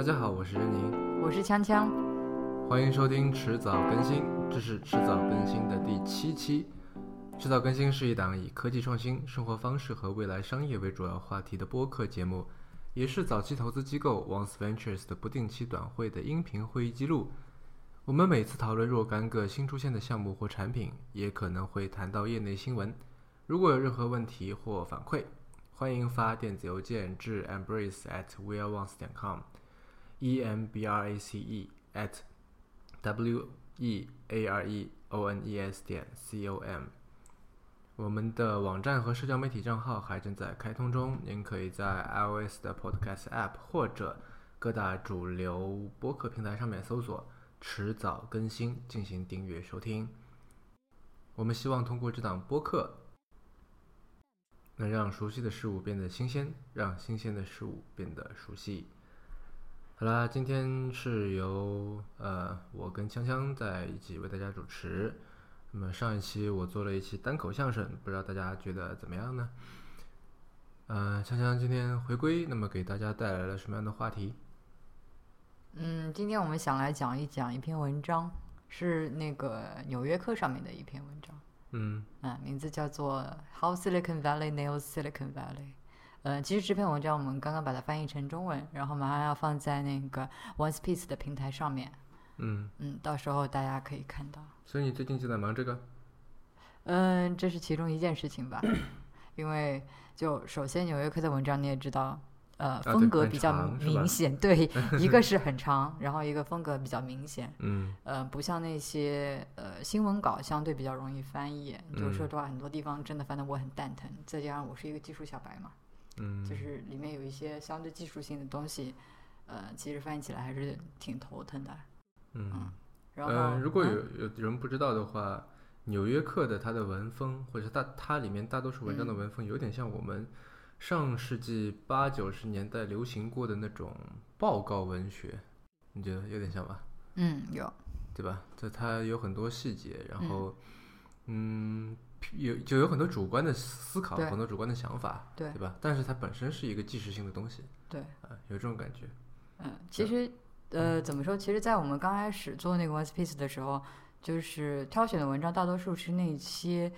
大家好，我是任宁，我是锵锵，欢迎收听迟早更新，这是迟早更新的第七期。迟早更新是一档以科技创新、生活方式和未来商业为主要话题的播客节目，也是早期投资机构 Once Ventures 的不定期短会的音频会议记录。我们每次讨论若干个新出现的项目或产品，也可能会谈到业内新闻。如果有任何问题或反馈，欢迎发电子邮件至 embrace at weareones embrace at w e a r e o n e s 点 c o m。我们的网站和社交媒体账号还正在开通中，您可以在 iOS 的 Podcast App 或者各大主流播客平台上面搜索“迟早更新”进行订阅收听。我们希望通过这档播客，能让熟悉的事物变得新鲜，让新鲜的事物变得熟悉。好啦，今天是由呃我跟锵锵在一起为大家主持。那么上一期我做了一期单口相声，不知道大家觉得怎么样呢？呃，锵锵今天回归，那么给大家带来了什么样的话题？嗯，今天我们想来讲一讲一篇文章，是那个《纽约客》上面的一篇文章。嗯啊，名字叫做《How Silicon Valley Nails Silicon Valley》。呃，其实这篇文章我们刚刚把它翻译成中文，然后马上要放在那个 One Piece 的平台上面。嗯，嗯，到时候大家可以看到。所以你最近就在忙这个？嗯，这是其中一件事情吧。因为就首先《纽约客》的文章你也知道，呃，啊风格比较明显，对，一个是很长，然后一个风格比较明显。嗯呃，不像那些呃新闻稿相对比较容易翻译，就是说嗯实话，很多地方真的翻得我很蛋疼。再加上我是一个技术小白嘛，嗯，就是里面有一些相对技术性的东西，呃，其实翻译起来还是挺头疼的。嗯。然后，呃，如果嗯有有人不知道的话，《纽约客》的它的文风，或者是它它里面大多数文章的嗯文风，有点像我们上世纪八九十年代流行过的那种报告文学，你觉得有点像吧？嗯有对吧？就它有很多细节，然后嗯，有就有很多主观的思考，很多主观的想法，对对吧？但是它本身是一个即时性的东西，对，啊、有这种感觉。嗯，其实呃怎么说？其实，在我们刚开始做那个 One Piece 的时候，就是挑选的文章大多数是那些。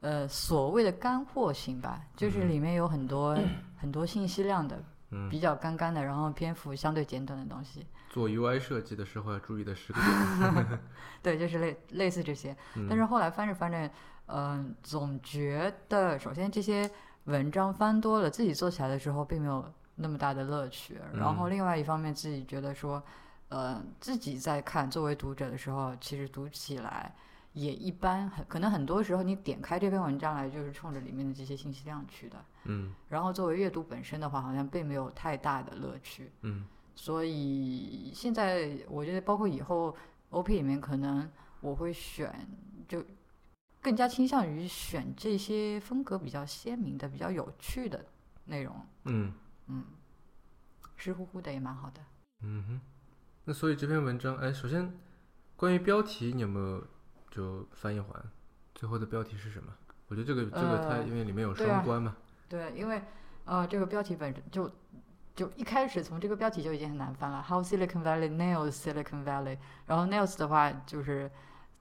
呃，所谓的干货型吧，就是嗯里面有很多、很多信息量的，嗯，比较干干的，然后篇幅相对简短的东西。做 UI 设计的时候要注意的十个点。对，就是类类似这些。嗯、但是后来翻着翻着，嗯、总觉得首先这些文章翻多了，自己做起来的时候并没有那么大的乐趣。然后嗯另外一方面，自己觉得说，呃，自己在看作为读者的时候，其实读起来也一般，很可能很多时候你点开这篇文章来，就是冲着里面的这些信息量去的。嗯然后作为阅读本身的话，好像并没有太大的乐趣。嗯所以现在我觉得，包括以后 OP 里面，可能我会选，就更加倾向于选这些风格比较鲜明的、比较有趣的内容。嗯嗯，湿乎乎的也蛮好的。嗯哼，那所以这篇文章，哎，首先关于标题，你有没有就翻译完？最后的标题是什么？我觉得这个这个它呃因为里面有双关嘛，对，因为呃，这个标题本身就就一开始从这个标题就已经很难翻了。How Silicon Valley nails Silicon Valley，然后 nails 的话就是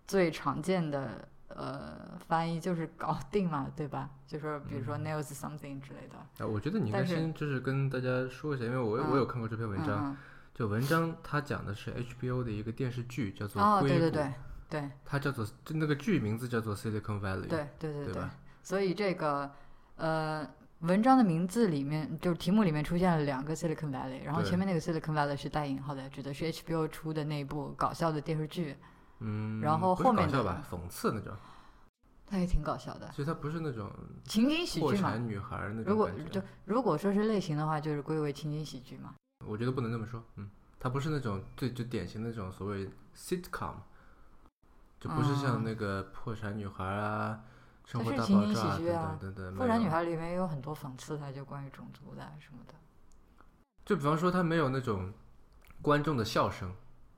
最常见的呃翻译就是搞定嘛，对吧？就是比如说嗯。Nails something 之类的。啊，我觉得你应该先就是跟大家说一下，因为我、嗯。我有看过这篇文章，嗯就文章它讲的是 HBO 的一个电视剧，叫做嗯、哦，硅谷。对对。对对它叫做就那个剧名字叫做 Silicon Valley，对对对对。吧？所以这个呃文章的名字里面，就是题目里面出现了两个 Silicon Valley，然后前面那个 Silicon Valley 是带引号的，指的是 HBO 出的那部搞笑的电视剧。嗯，然后后面的搞笑吧，讽刺那种，他也挺搞笑的，其实他不是那种情景喜剧嘛。产女孩儿那如果种感觉就，如果说是类型的话，就是归为情景喜剧嘛。我觉得不能这么说，嗯，他不是那种最就典型的那种所谓 sitcom，就不是像嗯那个破产女孩啊、生活大是情景爆炸等喜剧啊等等等。不然没有女孩里面也有很多讽刺的，就关于种族的什么的。就比方说，它没有那种观众的笑声，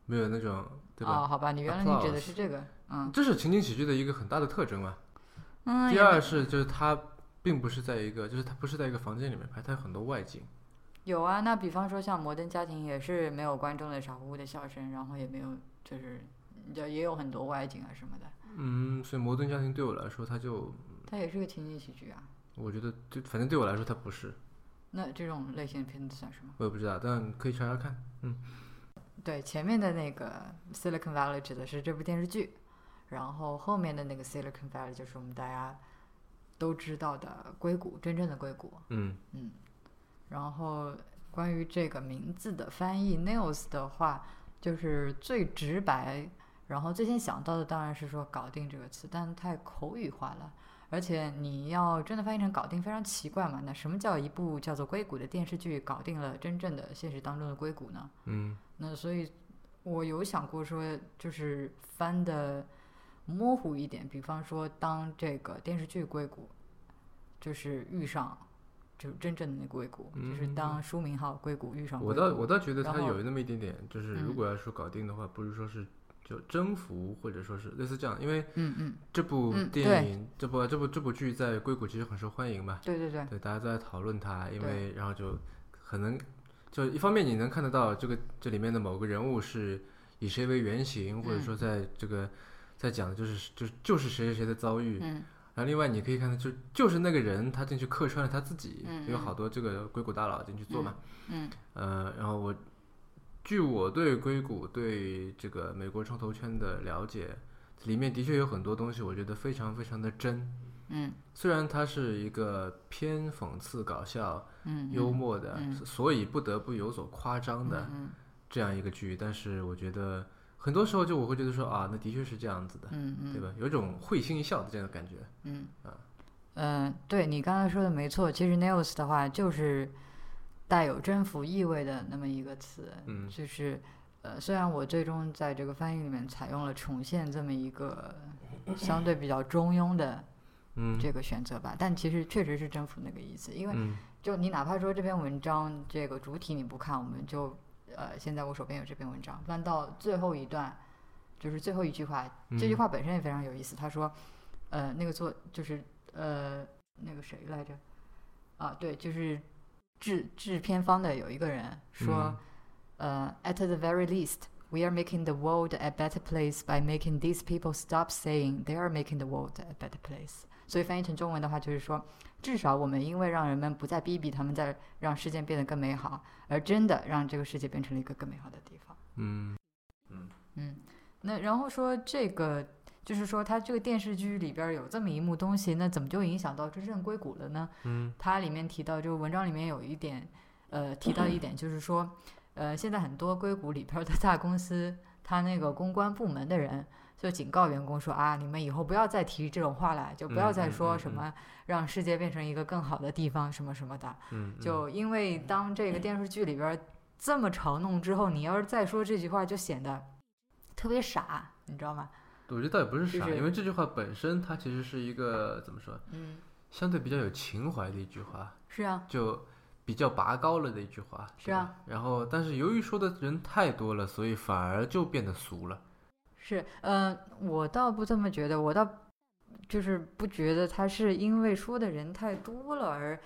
没有那种对吧？哦，好吧，你原来你指的是这个，嗯这是情景喜剧的一个很大的特征嘛。嗯。第二是就是它并不是在一个，就是它不是在一个房间里面拍，它有很多外景。有啊，那比方说像《摩登家庭》也是没有观众的傻乎乎的笑声，然后也没有就是就也有很多外景啊什么的，嗯，所以《摩登家庭》对我来说，它就它也是个情景喜剧啊。我觉得就反正对我来说它不是，那这种类型的片子算什么？我也不知道，但可以查查看。对，前面的那个 Silicon Valley 指的是这部电视剧，然后后面的那个 Silicon Valley 就是我们大家都知道的硅谷，真正的硅谷。嗯嗯，然后关于这个名字的翻译 Nails 的话，就是最直白，然后最先想到的当然是说“搞定”这个词，但太口语化了。而且你要真的翻译成“搞定”，非常奇怪嘛？那什么叫一部叫做《硅谷》的电视剧搞定了真正的现实当中的硅谷呢？嗯那所以，我有想过说，就是翻的模糊一点，比方说，当这个电视剧硅谷，就是遇上，就是真正的那个硅谷，就是嗯当书名号硅谷遇上我倒我倒觉得它有那么一点点，就是如嗯果要说搞定的话，不是说是就征服，或者说是类似这样，因为嗯嗯，这部嗯电影、这部这部这部剧在硅谷其实很受欢迎嘛，对对对，对，大家都在讨论它，因为然后就可能就一方面你能看得到这个这里面的某个人物是以谁为原型，或者嗯。说在这个在讲的就是就是就是谁谁谁的遭遇，嗯。然后另外你可以看到就就是那个人他进去客串了他自己，有好多这个硅谷大佬进去做嘛，嗯。呃，然后我据我对硅谷对这个美国创投圈的了解，里面的确有很多东西，我觉得非常非常的真。嗯虽然它是一个偏讽刺、搞笑、嗯，幽默的，嗯所以不得不有所夸张的嗯这样一个剧，但是我觉得很多时候就我会觉得说啊，那的确是这样子的，嗯嗯，对吧？有一种会心一笑的这样的感觉。嗯啊，嗯，对你刚才说的没错，其实 nails 的话就是带有征服意味的那么一个词，嗯。就是呃，虽然我最终在这个翻译里面采用了重现这么一个相对比较中庸的嗯。这个选择吧，但其实确实是征服那个意思，因为嗯。就你哪怕说这篇文章这个主体你不看，我们就呃，现在我手边有这篇文章，翻到最后一段，就是最后一句话，这句嗯。话本身也非常有意思。他说，呃，那个作就是呃那个谁来着？啊，对，就是制制片方的有一个人说，呃，at the very least。We are making the world a better place by making these people stop saying they are making the world a better place. 所以翻译成中文的话，就是说，至少我们因为让人们不再逼逼他们，在让世界变得更美好，而真的让这个世界变成了一个更美好的地方。嗯嗯，那然后说这个，就是说它这个电视剧里边有这么一幕东西，那怎么就影响到真正硅谷了呢？嗯它里面提到，就文章里面有一点，呃，提到一点就是说，呃，现在很多硅谷里边的大公司，它那个公关部门的人就警告员工说啊，你们以后不要再提这种话了，就不要再说什么让世界变成一个更好的地方什么什么的。就因为当这个电视剧里边这么嘲弄之后，你要是再说这句话，就显得特别傻，你知道吗？我觉得倒也不是傻，就是因为这句话本身它其实是一个怎么说，嗯，相对比较有情怀的一句话，是啊，就比较拔高了的一句话。是啊。然后，但是由于说的人太多了，所以反而就变得俗了。是，嗯、我倒不这么觉得，我倒就是不觉得他是因为说的人太多了而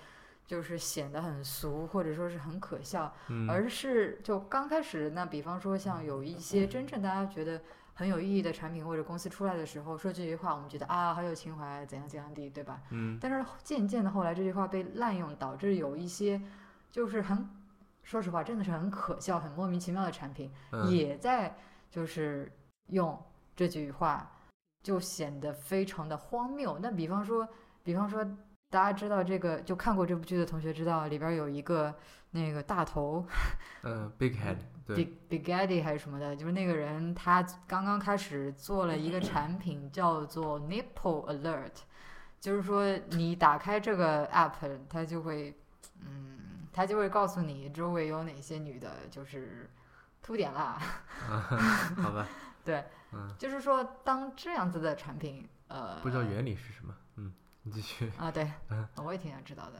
就是显得很俗，或者说是很可笑，嗯，而是就刚开始那比方说像有一些真正大家觉得很有意义的产品或者公司出来的时候，说这句话，我们觉得啊好有情怀，怎样怎样地，对吧？嗯但是渐渐的后来这句话被滥用，导致有一些就是很，说实话真的是很可笑、很莫名其妙的产品，嗯也在就是用这句话，就显得非常的荒谬。那比方说，比方说，大家知道这个，就看过这部剧的同学知道，里边有一个那个大头嗯，big head，对，Big Big Daddy 还是什么的，就是那个人，他刚刚开始做了一个产品，叫做 Nipple Alert，就是说你打开这个 app，它就会，嗯，它就会告诉你周围有哪些女的，就是凸点啦。好吧，对，嗯，就是说当这样子的产品，呃，不知道原理是什么，嗯，你继续，啊，对嗯，我也挺想知道的。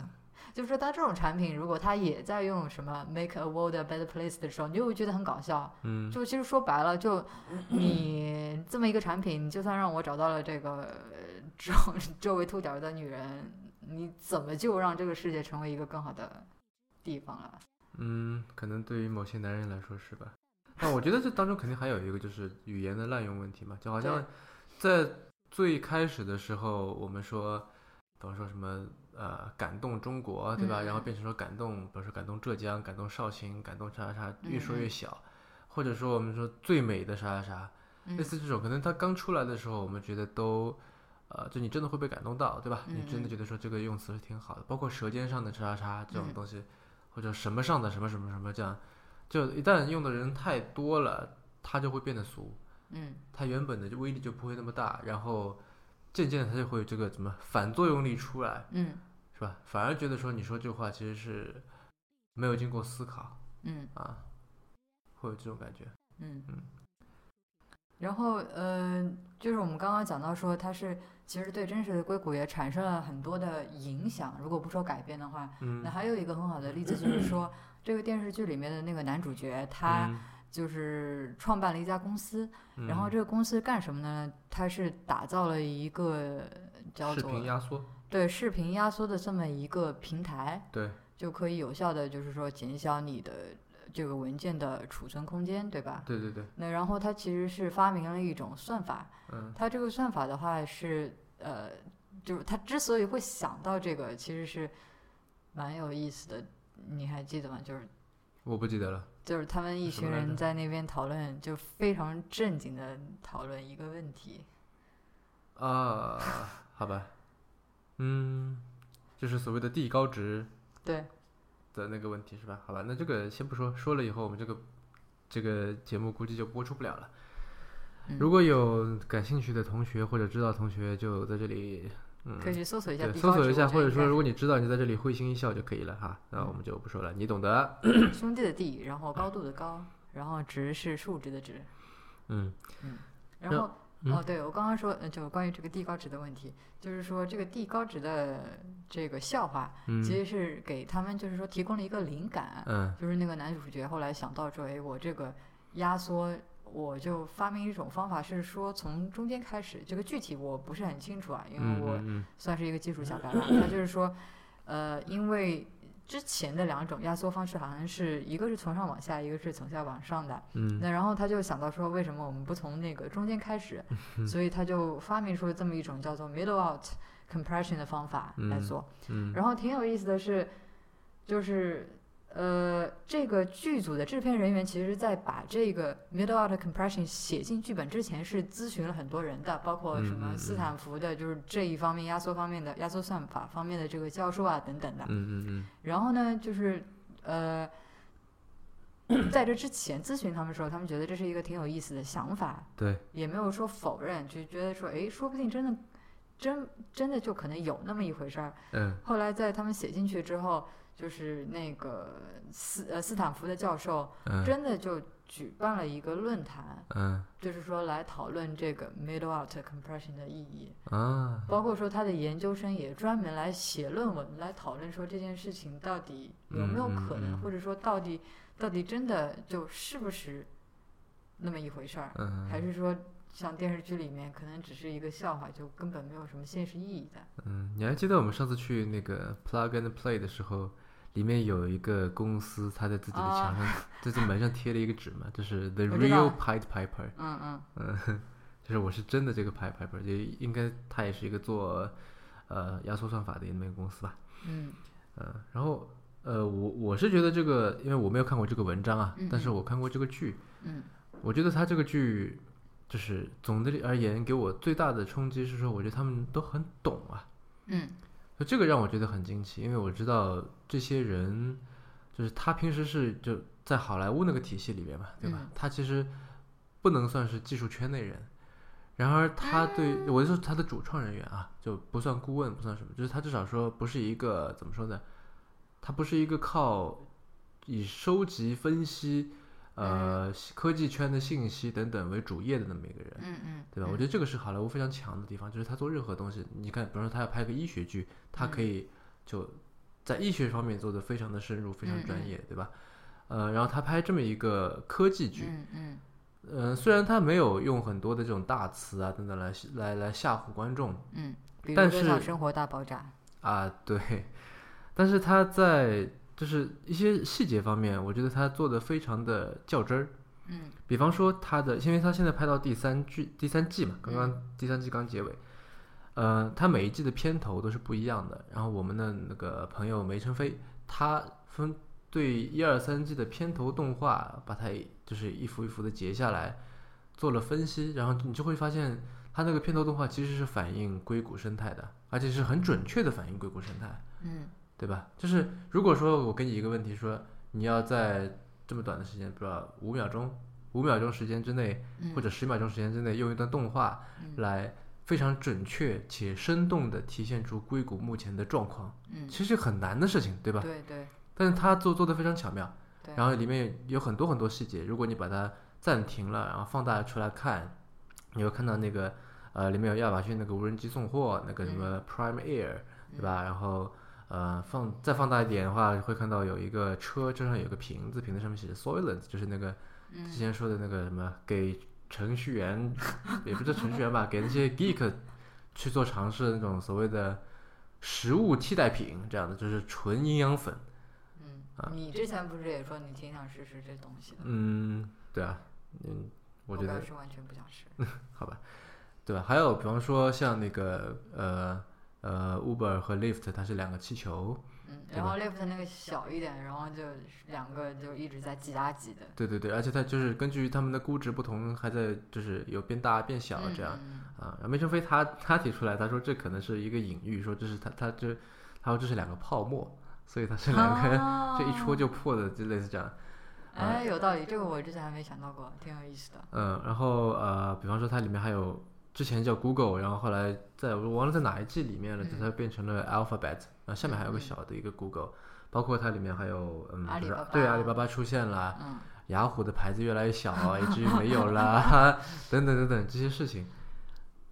就是说，它这种产品，如果它也在用什么 “make a world a better place” 的时候，你就会觉得很搞笑。嗯就其实说白了，就你这么一个产品，你就算让我找到了这个呃周周围秃顶的女人，你怎么就让这个世界成为一个更好的地方了？嗯，可能对于某些男人来说是吧？那我觉得这当中肯定还有一个就是语言的滥用问题嘛，就好像在最开始的时候，我们说，比方说什么呃感动中国，对吧？嗯。然后变成说感动，比如说感动浙江、感动绍兴、感动啥啥啥，越说越小，或者说我们说最美的啥啥啥，嗯。类似这种，可能它刚出来的时候，我们觉得都。呃，就你真的会被感动到，对吧？嗯你真的嗯。觉得说这个用词是挺好的，包括舌尖上的叉叉叉这种嗯。东西，或者什么上的什么什么什么这样，就一旦用的人太多了，它就会变得俗，嗯。它原本的威力就不会那么大，然后渐渐的他就会有这个怎么反作用力出来，嗯是吧？反而觉得说你说这话其实是没有经过思考嗯啊，会有这种感觉。嗯嗯。然后呃，就是我们刚刚讲到说，它是其实对真实的硅谷也产生了很多的影响。如果不说改变的话，嗯那，还有一个很好的例子就是说，这个电视剧里面的那个男主角，他嗯就是创办了一家公司，嗯然后这个公司干什么呢？它是打造了一个叫视做频压缩，对视频压缩的这么一个平台，对，就可以有效的就是说减小你的这个文件的储存空间，对吧？对对对，那然后它其实是发明了一种算法，嗯它这个算法的话是呃，就是它之所以会想到这个，其实是蛮有意思的。你还记得吗？就是我不记得了。就是他们一群人在那边讨论，就非常正经的讨论一个问题。啊，好吧，嗯，就是所谓的地高值对，的那个问题是吧？好吧，那这个先不说，说了以后我们这个这个节目估计就播出不了了。嗯如果有感兴趣的同学或者知道同学，就在这里，嗯，可以去搜索一下，搜索一下，或者说如果你知道，你就在这里会心一笑就可以了哈。那嗯我们就不说了，你懂得。兄弟的弟，然后高度的高，然后值是数值的值，嗯嗯然后。嗯哦，对，我刚刚说，呃，就关于这个地高值的问题，就是说这个地高值的这个笑话，嗯其实是给他们就是说提供了一个灵感，嗯就是那个男主角后来想到说，哎，我这个压缩，我就发明一种方法，是说从中间开始，这个具体我不是很清楚啊，因为嗯我嗯算是一个技术小白吧。他就是说，呃，因为之前的两种压缩方式好像是一个是从上往下，一个是从下往上的。嗯那然后他就想到说，为什么我们不从那个中间开始？所以他就发明出了这么一种叫做 middle out compression 的方法来嗯做。嗯然后挺有意思的是，就是呃，这个剧组的制片人员其实在把这个 middle out compression 写进剧本之前，是咨询了很多人的，包括什嗯嗯么斯坦福的，就是这一方面压缩方面的压缩算法方面的这个教授啊等等的。嗯嗯然后呢，就是呃。在这之前咨询他们的时候，他们觉得这是一个挺有意思的想法，对，也没有说否认，就觉得说，哎，说不定真的，真真的就可能有那么一回事儿。嗯后来在他们写进去之后，就是那个斯呃斯坦福的教授嗯。真的就举办了一个论坛，嗯。就是说来讨论这个 middle out compression 的意义，啊。包括说他的研究生也专门来写论文来讨论说这件事情到底有没有可能，嗯。或者说到底到底真的就是不是那么一回事儿，嗯，还是说像电视剧里面可能只是一个笑话，就根本没有什么现实意义的。嗯，你还记得我们上次去那个 Plug and Play 的时候，里面有一个公司，他在自己的墙上，在这门上贴了一个纸嘛，就是 The Real Pied Piper，嗯嗯。嗯，就是我是真的这个 Pied Piper，也应该他也是一个做呃压缩算法的那个公司吧，嗯。嗯，然后呃我我是觉得这个，因为我没有看过这个文章啊，嗯。但是我看过这个剧，嗯。我觉得他这个剧就是总的而言给我最大的冲击是说，我觉得他们都很懂啊。嗯就这个让我觉得很惊奇，因为我知道这些人，就是他平时是就在好莱坞那个体系里面嘛，对吧？嗯他其实不能算是技术圈内人，然而他对我就说他的主创人员啊，就不算顾问，不算什么，就是他至少说不是一个怎么说呢？他不是一个靠以收集分析呃科技圈的信息等等为主业的那么一个人。嗯嗯，对吧？我觉得这个是好莱坞非常强的地方，就是他做任何东西，你看，比如说他要拍个医学剧，他可以就在医学方面做的非常的深入，非常专业，对吧？呃，然后他拍这么一个科技剧，嗯嗯嗯，虽然他没有用很多的这种大词啊等等来来来吓唬观众嗯，但是生活大爆炸》，啊，对，但是他在就是一些细节方面，我觉得他做的非常的较真儿。嗯比方说他的，因为他现在拍到第三季第三季嘛，刚嗯刚第三季刚结尾，呃，他每一季的片头都是不一样的。然后我们的那个朋友梅成飞，他分对一二三季的片头动画，把它就是一幅一幅的截下来，做了分析，然后你就会发现，他那个片头动画其实是反映硅谷生态的，而且是很准确的反映硅谷生态。嗯对吧？就是如果说我给你一个问题，说你要在这么短的时间，不知道五秒钟、五秒钟时间之内，嗯，或者十秒钟时间之内，用一段动画嗯来非常准确且生动的体现出硅谷目前的状况，嗯，其实很难的事情，对吧？对对但是他做做的非常巧妙，对，然后里面有很多很多细节，如果你把它暂停了，然后放大出来看，你会看到那个呃，里面有亚马逊那个无人机送货，那个什么 Prime Air，对吧？然后呃，放再放大一点的话，会看到有一个车，车上有个瓶子，瓶子上面写着 Soylent，就是那个嗯之前说的那个什么给程序员，也不是程序员吧，给那些 geek 去做尝试的那种所谓的食物替代品，这样的就是纯营养粉。嗯啊，你之前不是也说你挺想试试这东西的？嗯，对啊，嗯，我觉得表示完全不想试。好吧，对吧？还有比方说像那个呃呃 Uber 和 Lyft，它是两个气球，嗯，然后 Lyft 那个小一点，然后就两个就一直在挤啊挤的，对对对，而且它就是根据它们的估值不同，还在就是有变大变小这样。嗯啊，然后梅成飞他他提出来，他说这可能是一个隐喻，说这是他他这他说这是两个泡沫，所以它是两个、哦 这一戳就破的，就类似这样。哎，有道理，这个我之前还没想到过，挺有意思的。嗯，然后呃，比方说它里面还有之前叫 Google，然后后来在我忘了在哪一季里面了，嗯。它变成了 Alphabet，然后下面还有个小的一个 Google，包括它里面还有嗯，就是阿里巴巴。对阿里巴巴出现了，嗯。雅虎的牌子越来越小，以至于没有了，等等等等这些事情。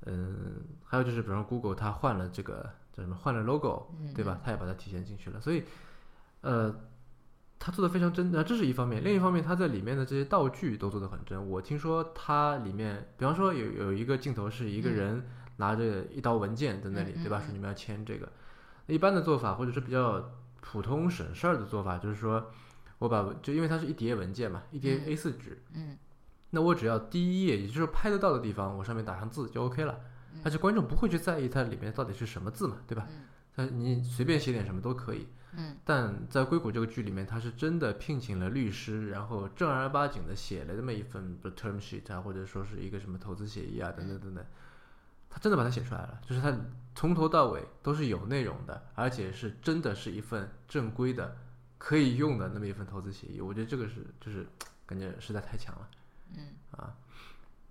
嗯，还有就是，比如说 Google 它换了这个叫什么，换了 logo，嗯，对吧？它也把它体现进去了，所以，呃，它做的非常真，那这是一方面。另一方面，他在里面的这些道具都做的很真。我听说它里面，比方说有有一个镜头是一个嗯人拿着一刀文件在那里，对吧？说你们要签这个。一般的做法，或者是比较普通省事儿的做法，就是说我把就因为它是一叠文件嘛，一叠嗯 A4 纸，嗯那我只要第一页，也就是拍得到的地方，我上面打上字就 OK 了。嗯而且观众不会去在意它里面到底是什么字嘛，对吧？嗯它你随便写点什么都可以。嗯。但在硅谷这个剧里面，他是真的聘请了律师，然后正儿八经的写了这么一份 term sheet 啊，或者说是一个什么投资协议啊，等等等等，他真的把它写出来了，就是他从头到尾都是有内容的，而且是真的是一份正规的可以用的那么一份投资协议。我觉得这个是就是感觉实在太强了。嗯。啊。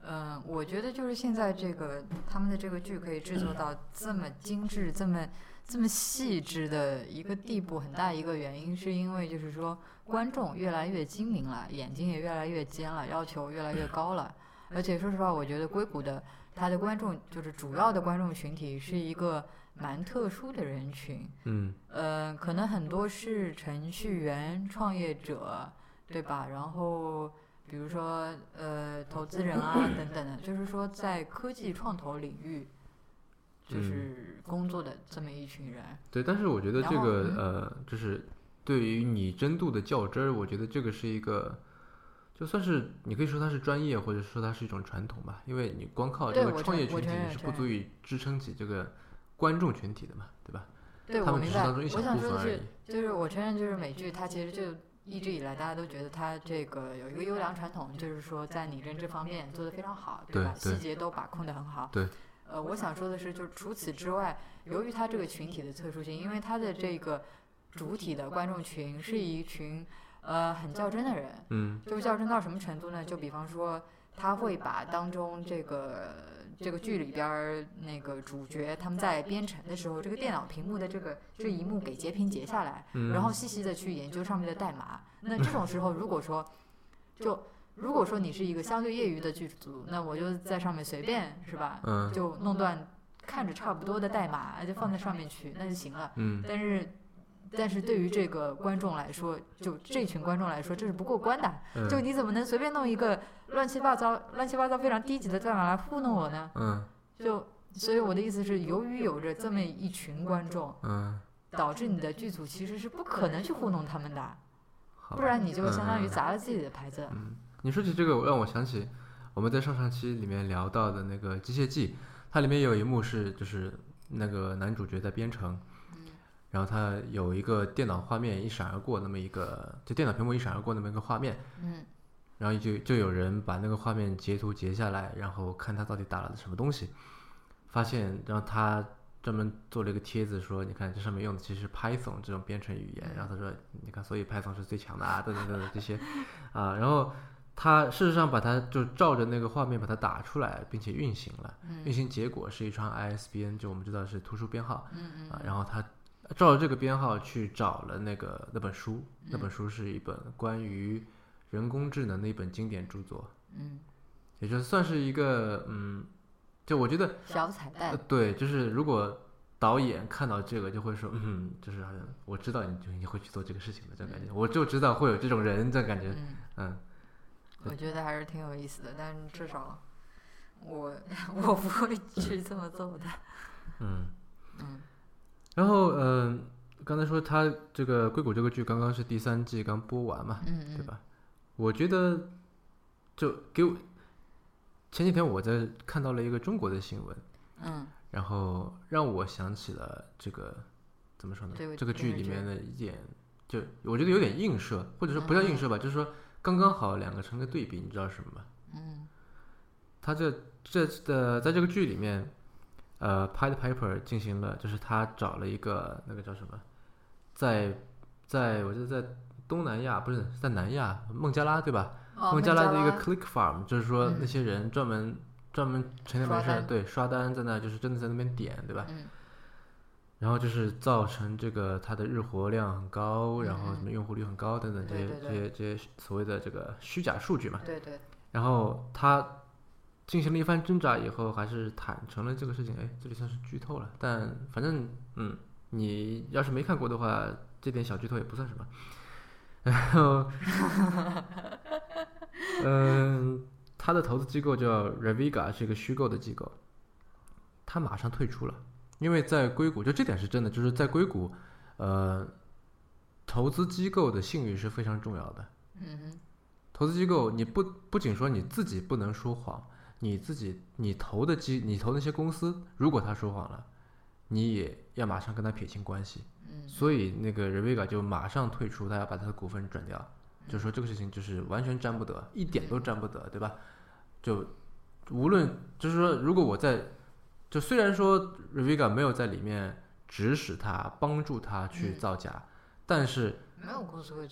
嗯，我觉得就是现在这个他们的这个剧可以制作到这么精致、这么这么细致的一个地步，很大一个原因是因为就是说观众越来越精明了，眼睛也越来越尖了，要求越来越高了。而且说实话，我觉得硅谷的它的观众就是主要的观众群体是一个蛮特殊的人群，嗯呃，可能很多是程序员、创业者，对吧？然后比如说呃，投资人啊等等的，就是说在科技创投领域，就嗯是工作的这么一群人。对，但是我觉得这个呃，就是对于你真度的较真儿，我觉得这个是一个，就算是你可以说它是专业，或者说它是一种传统吧，因为你光靠这个创业群体是不足以支撑起这个观众群体的嘛，对吧？对，他。们只是当中一小部分而说的是已，。就是我承认，就是美剧它其实就一直以来大家都觉得它这个有一个优良传统，就是说在拟真这方面做得非常好，吧？对吧细节都把控得很好。对。呃，我想说的是，就是除此之外，由于它这个群体的特殊性，因为它的这个主体的观众群是一群呃很较真的人，嗯就是较真到什么程度呢？就比方说，他会把当中这个这个剧里边儿那个主角他们在编程的时候，这个电脑屏幕的这个这一幕给截屏截下来，嗯，然后细细的去研究上面的代码。那这种时候，如果说就如果说你是一个相对业余的剧组，那我就在上面随便是吧，嗯就弄段看着差不多的代码，就放在上面去，那就行了。嗯但是，但是对于这个观众来说，就这群观众来说，这是不过关的。嗯就你怎么能随便弄一个乱七八糟、乱七八糟非常低级的段码来糊弄我呢？嗯就所以我的意思是，由于有着这么一群观众，嗯导致你的剧组其实是不可能去糊弄他们的，好不然你就相当于嗯砸了自己的牌子。嗯，你说起这个，让我想起我们在上上期里面聊到的那个《机械记》，它里面有一幕是就是那个男主角在编程，然后他有一个电脑画面一闪而过，那么一个就电脑屏幕一闪而过那么一个画面，嗯。然后就就有人把那个画面截图截下来，然后看他到底打了什么东西，发现，然后他专门做了一个帖子说，你看这上面用的其实是 Python 这种编程语言，然后他说，你看，所以 Python 是最强的啊，等等等等这些，啊，然后他事实上把它就照着那个画面把它打出来，并且运行了，运行结果是一串 ISBN，就我们知道是图书编号，嗯。啊，然后他照着这个编号去找了那个那本书，那本书是一本关于人工智能的一本经典著作，嗯，也就算是一个嗯，就我觉得小彩呃蛋。对，就是如果导演看到这个就会说，嗯，就是好像我知道你就你会去做这个事情的这种感觉，我就知道会有这种人这感觉，嗯，嗯，我觉得还是挺有意思的，但至少我 我不会去这么做的。嗯。嗯然后嗯、刚才说他这个硅谷这个剧刚刚是第三季刚播完嘛，嗯嗯对吧？我觉得就给我前几天我在看到了一个中国的新闻，嗯然后让我想起了这个怎么说呢这个？剧里面的一点，就我觉得有点映射，或者说不叫映射吧，就是说刚刚好两个成个对比，你知道什么吗？嗯他这这的在这个剧里面，呃，Pied Piper 进行了，就是他找了一个那个叫什么，在在我记得在东南亚不是在南亚孟加拉对吧？哦？孟加拉的一个 Click Farm，就是说嗯。那些人专门专门成天没事对刷单在那就是真的在那边点对吧？嗯。然后就是造成这个它的日活量很高，然后嗯什么用户率很高等等这些这些这些所谓的这个虚假数据嘛。对对，然后他进行了一番挣扎以后，还是坦诚了这个事情。哎，这里算是剧透了，但反正嗯，你要是没看过的话，这点小剧透也不算什么。然后，嗯，他的投资机构叫 Reviga，是一个虚构的机构，他马上退出了，因为在硅谷，就这点是真的，就是在硅谷，呃，投资机构的信誉是非常重要的。嗯哼投资机构，你不不仅说你自己不能说谎，你自己你投的基你投那些公司，如果他说谎了，你也要马上跟他撇清关系。嗯所以那个 Reviga 就马上退出，他要把他的股份转掉，就说这个事情就是完全沾不得，一点都沾不得，对吧？就无论就是说，如果我在，就虽然说 Reviga 没有在里面指使他、帮助他去嗯造假，但是没有公司会，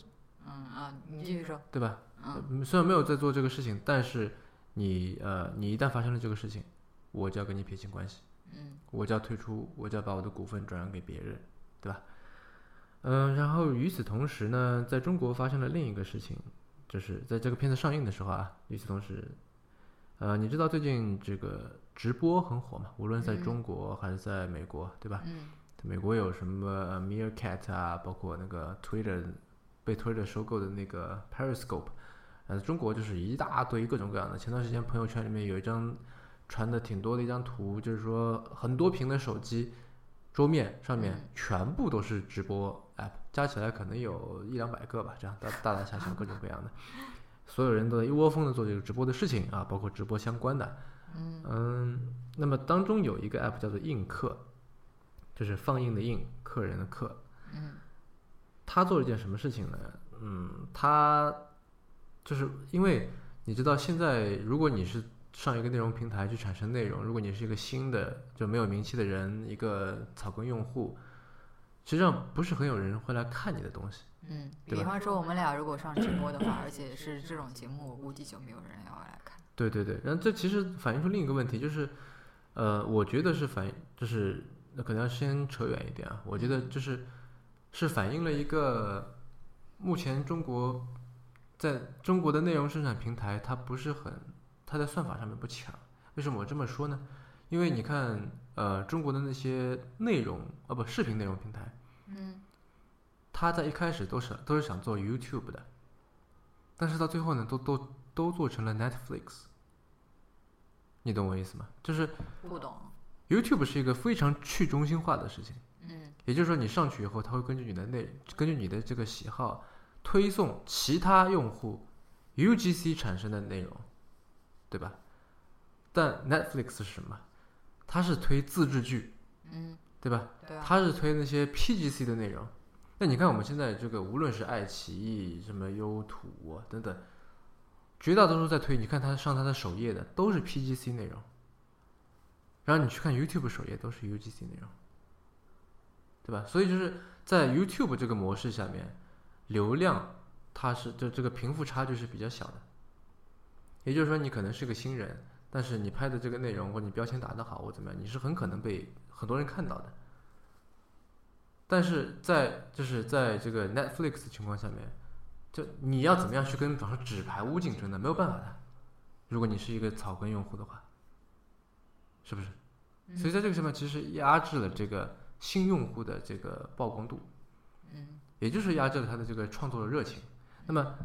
嗯啊，你继续说，对吧？嗯嗯，虽然没有在做这个事情，但是你呃，你一旦发生了这个事情，我就要跟你撇清关系，嗯我就要退出，我就要把我的股份转让给别人，对吧？嗯、然后与此同时呢，在中国发生了另一个事情，就是在这个片子上映的时候啊，与此同时，呃，你知道最近这个直播很火嘛？无论在嗯中国还是在美国，对吧？嗯美国有什么呃 Meerkat 啊，包括那个 Twitter 被 Twitter 收购的那个 Periscope，呃，中国就是一大堆各种各样的。前段时间朋友圈里面有一张传的挺多的一张图，就是说很多屏的手机桌面上面嗯全部都是直播 app，加起来可能有一两百个吧，这样大大大小小各种各样的，所有人都在一窝蜂的做这个直播的事情啊，包括直播相关的。嗯嗯，那么当中有一个 app 叫做映客，就是放映的映，客人的客。嗯他做了一件什么事情呢？嗯，他就是因为你知道，现在如果你是上一个内容平台去产生内容，如果你是一个新的就没有名气的人，一个草根用户，实际上不是很有人会来看你的东西。嗯，比方说我们俩如果上直播的话，而且是这种节目，我估计就没有人要来看。对对对，然后这其实反映出另一个问题，就是，呃，我觉得是反映，就是那可能要先扯远一点啊。我觉得就是是反映了一个目前中国在中国的内容生产平台，它不是很，它在算法上面不强。为什么我这么说呢？因为你看，呃，中国的那些内容啊不视频内容平台，嗯它在一开始都是都是想做 YouTube 的，但是到最后呢，都都都做成了 Netflix。你懂我意思吗？就是不懂。YouTube 是一个非常去中心化的事情，嗯也也就是说你上去以后，它会根据你的内，根据你的这个喜好，推送其他用户 UGC 产生的内容，对吧？但 Netflix 是什么？它是推自制剧，嗯，对吧？对啊，它是推那些 PGC 的内容。那你看我们现在这个，无论是爱奇艺、什么优土啊等等，绝大多数在推，你看它上它的首页的都是 PGC 内容，然后你去看 YouTube 首页都是 UGC 内容，对吧？所以就是在 YouTube 这个模式下面，流量它是就这个贫富差距是比较小的。也就是说，你可能是个新人，但是你拍的这个内容或者你标签打得好或怎么样，你是很可能被很多人看到的。但是在就是在这个 Netflix 情况下面，就你要怎么样去跟比方说纸牌屋竞争呢？没有办法的。如果你是一个草根用户的话，是不是？所以在这个上面其实压制了这个新用户的这个曝光度，嗯，也就是压制了他的这个创作的热情。那么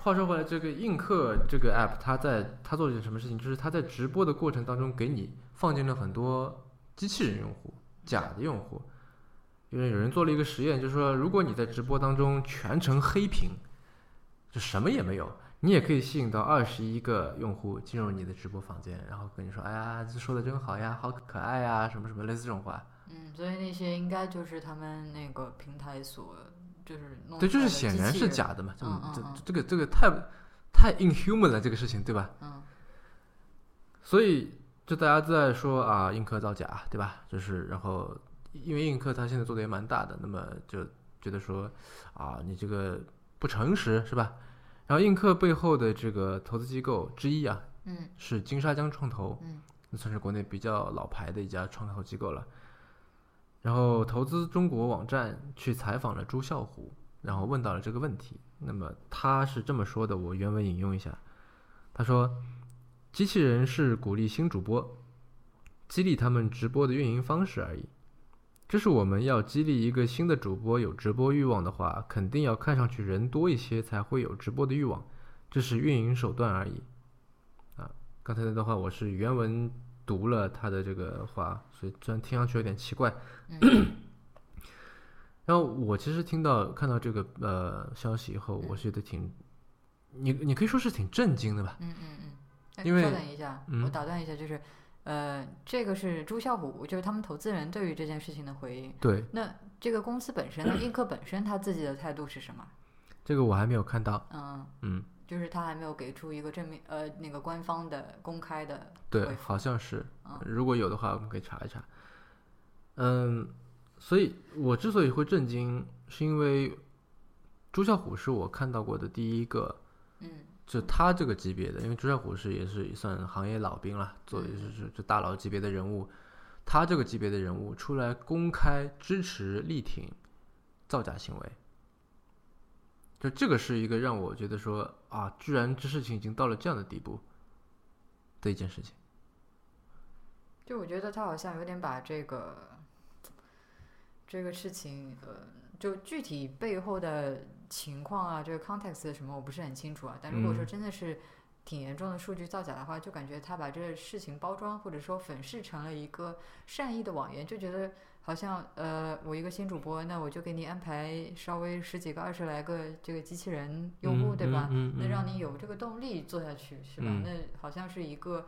话说回来，这个映客这个 app，它在它做了一件什么事情？就是它在直播的过程当中给你放进了很多机器人用户、假的用户。因为有人做了一个实验，就是说，如果你在直播当中全程黑屏，就什么也没有，你也可以吸引到二十一个用户进入你的直播房间，然后跟你说：“哎呀，这说的真好呀，好可爱呀，什么什么类似这种话。嗯，所以那些应该就是他们那个平台所就是弄对，就是显然是假的嘛，这这嗯嗯嗯这个这个太太 inhuman 了，这个事情对吧？嗯所以就大家都在说啊，映客造假，对吧？就是然后因为映客他现在做的也蛮大的，那么就觉得说啊，你这个不诚实是吧？然后映客背后的这个投资机构之一啊，嗯是金沙江创投，嗯那算是国内比较老牌的一家创投机构了。然后投资中国网站去采访了朱啸虎，然后问到了这个问题。那么他是这么说的，我原文引用一下，他说：“机器人是鼓励新主播，激励他们直播的运营方式而已。这是我们要激励一个新的主播有直播欲望的话，肯定要看上去人多一些才会有直播的欲望，这是运营手段而已。”啊，刚才那段话我是原文读了他的这个话，所以虽然听上去有点奇怪。嗯 然后我其实听到看到这个呃消息以后，我觉得挺，你你可以说是挺震惊的吧？嗯嗯嗯。哎因为稍等一下，嗯我打断一下，就是呃，这个是朱啸虎，就是他们投资人对于这件事情的回应。对，那这个公司本身呢，映客本身他自己的态度是什么？这个我还没有看到。嗯，嗯，就是他还没有给出一个正面呃那个官方的公开的对，好像是嗯。如果有的话，我们可以查一查。嗯，所以我之所以会震惊，是因为朱啸虎是我看到过的第一个嗯就他这个级别的，因为朱啸虎是也是算行业老兵了，作为就是就大佬级别的人物，他这个级别的人物出来公开支持力挺造假行为，就这个是一个让我觉得说啊，居然这事情已经到了这样的地步的一件事情。就我觉得他好像有点把这个这个事情，呃，就具体背后的情况啊，这个 context 什么我不是很清楚啊。但如果说嗯真的是挺严重的数据造假的话，就感觉他把这个事情包装或者说粉饰成了一个善意的谎言，就觉得好像呃，我一个新主播，那我就给你安排稍微十几个、二十来个这个机器人用户，嗯对吧？嗯嗯那让嗯你有这个动力做下去，是吧？嗯那好像是一个，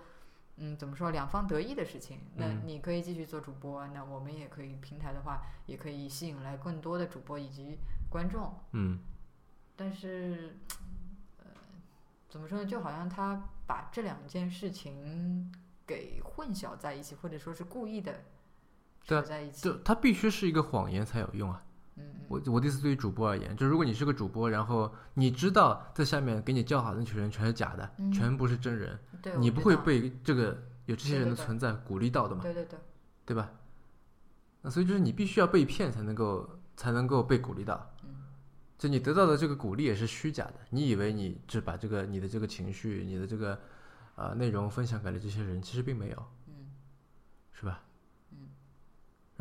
嗯，怎么说，两方得益的事情。那嗯你可以继续做主播，那我们也可以平台的话，也可以吸引来更多的主播以及观众。嗯，但是，呃，怎么说呢？就好像他把这两件事情给混淆在一起，或者说是故意的对啊扯在一起。就它必须是一个谎言才有用啊。嗯嗯我我的意思对于主播而言，就如果你是个主播，然后你知道在下面给你叫好的那群人全是假的，嗯全不是真人，对，你不会被这个有这些人的存在鼓励到的嘛，对对对，对吧？那所以就是你必须要被骗才能够才能够被鼓励到，嗯就你得到的这个鼓励也是虚假的，你以为你只把这个你的这个情绪、你的这个呃内容分享给了这些人，其实并没有，嗯是吧？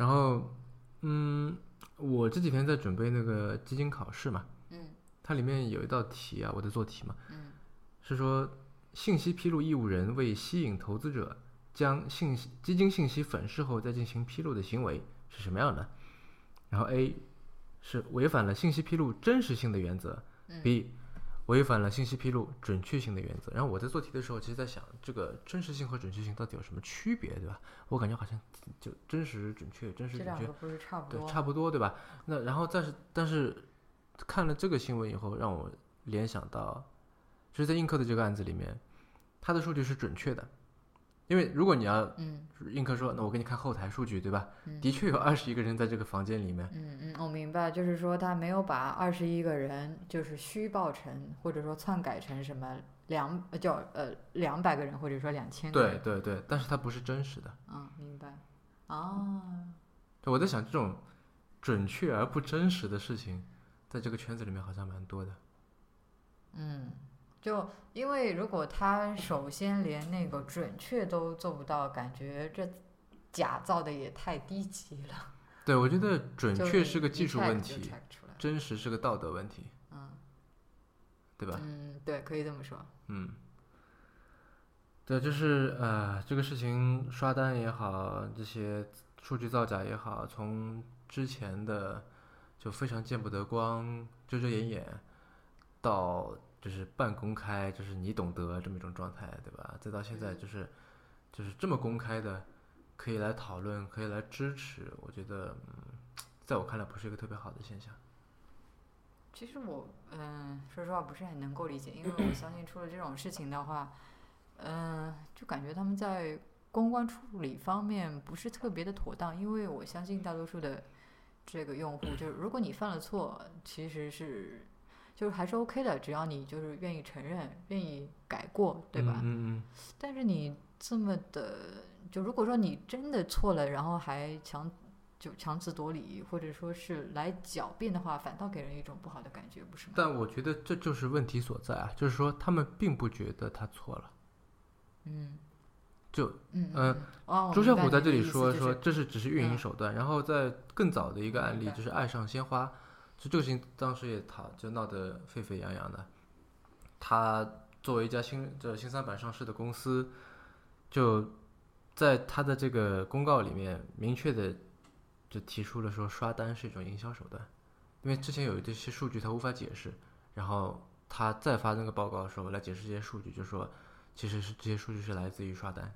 嗯。然后，嗯，我这几天在准备那个基金考试嘛，嗯它里面有一道题啊，我在做题嘛，嗯是说信息披露义务人为吸引投资者将信息基金信息粉饰后再进行披露的行为是什么样的？然后 A 是违反了信息披露真实性的原则嗯，B 违反了信息披露准确性的原则。然后我在做题的时候，其实在想这个真实性和准确性到底有什么区别，对吧？我感觉好像就真实、准确、真实、准确这两个，不是差不对，多？差不多，对吧？那然后但是但是看了这个新闻以后，让我联想到，就是在映客的这个案子里面，它的数据是准确的，因为如果你要嗯映客说，那我给你看后台数据，对吧？嗯的确有二十一个人在这个房间里面，嗯嗯，我明白，就是说他没有把二十一个人就是虚报成，或者说篡改成什么两呃叫呃两百个人，或者说两千个人。对对对，但是它不是真实的。嗯，明白。哦，我在想，这种准确而不真实的事情，在这个圈子里面好像蛮多的。嗯，就因为如果他首先连那个准确都做不到，感觉这假造的也太低级了。对，我觉得准确是个技术问题真实是个道德问题，嗯对吧？嗯，对，可以这么说。嗯，对，就是呃，这个事情刷单也好，这些数据造假也好，从之前的就非常见不得光、遮遮掩掩，到就是半公开，就是你懂得这么一种状态，对吧？再到现在就是就是这么公开的，可以来讨论，可以来支持，我觉得，嗯，在我看来不是一个特别好的现象。其实我嗯，说实话不是很能够理解，因为我相信出了这种事情的话，嗯，就感觉他们在公关处理方面不是特别的妥当，因为我相信大多数的这个用户，就是如果你犯了错，其实是就是还是 OK 的，只要你就是愿意承认、愿意改过，对吧？嗯嗯但是你这么的，就如果说你真的错了，然后还强就强词夺理，或者说是来狡辩的话，反倒给人一种不好的感觉，不是吗？但我觉得这就是问题所在啊，就是说他们并不觉得他错了。嗯就嗯呃嗯，哦，朱啸虎在这里说说这是只是运营嗯手段，然后在更早的一个案例就是爱上鲜花，就这个事情当时也讨就闹得沸沸扬扬的。他作为一家新这新三板上市的公司，就在他的这个公告里面明确的就提出了说刷单是一种营销手段，因为之前有这些数据他无法解释，然后他再发那个报告的时候来解释这些数据，就说其实是这些数据是来自于刷单。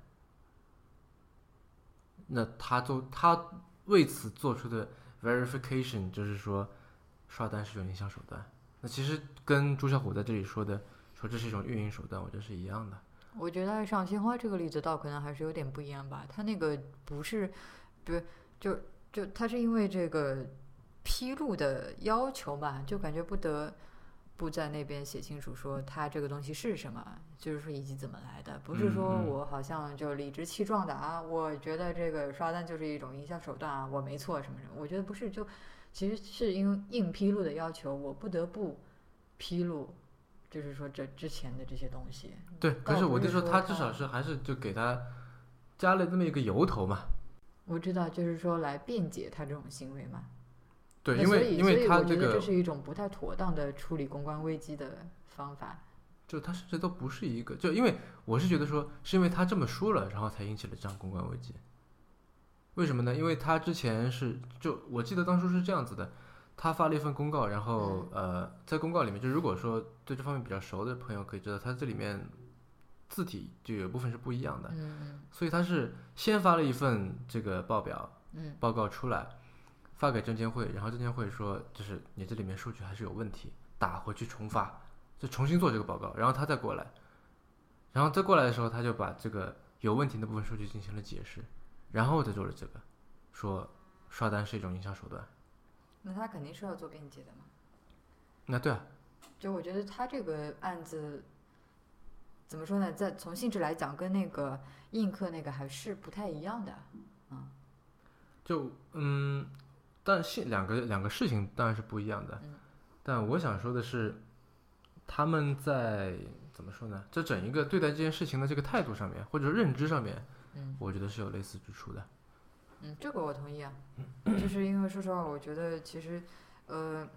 那他做他为此做出的 verification 就是说，刷单是一种营销手段。那其实跟朱啸虎在这里说的说这是一种运营手段，我觉得是一样的。我觉得爱上鲜花这个例子倒可能还是有点不一样吧。他那个不是，不是就就他是因为这个披露的要求吧，就感觉不得不在那边写清楚说他这个东西是什么，就是说以及怎么来的，不是说我好像就理直气壮的啊，我觉得这个刷单就是一种营销手段啊，我没错什么什么，我觉得不是，就其实是因为硬披露的要求，我不得不披露。就是说，这之前的这些东西，对，可是我就说他他至少是还是就给他加了这么一个由头嘛。我知道，就是说来辩解他这种行为嘛。对，因为因为他觉得这是一种不太妥当的处理公关危机的方法。就他甚至都不是一个，就因为我是觉得说，是因为他这么说了，然后才引起了这样公关危机。为什么呢？因为他之前是就我记得当初是这样子的，他发了一份公告，然后呃，在公告里面，就如果说对这方面比较熟的朋友可以知道，他这里面字体就有部分是不一样的，嗯。所以他是先发了一份这个报表嗯。报告出来，发给证监会，然后证监会说，就是你这里面数据还是有问题，打回去重发，就重新做这个报告，然后他再过来，然后再过来的时候，他就把这个有问题的部分数据进行了解释，然后再做了这个，说刷单是一种营销手段。那他肯定是要做辩解的嘛。那对啊，就我觉得他这个案子怎么说呢，在从性质来讲，跟那个映客那个还是不太一样的。嗯就嗯，但是两个两个事情当然是不一样的，嗯但我想说的是，他们在怎么说呢？这整一个对待这件事情的这个态度上面，或者说认知上面，嗯我觉得是有类似之处的。嗯，这个我同意啊。就是因为说实话，我觉得其实呃，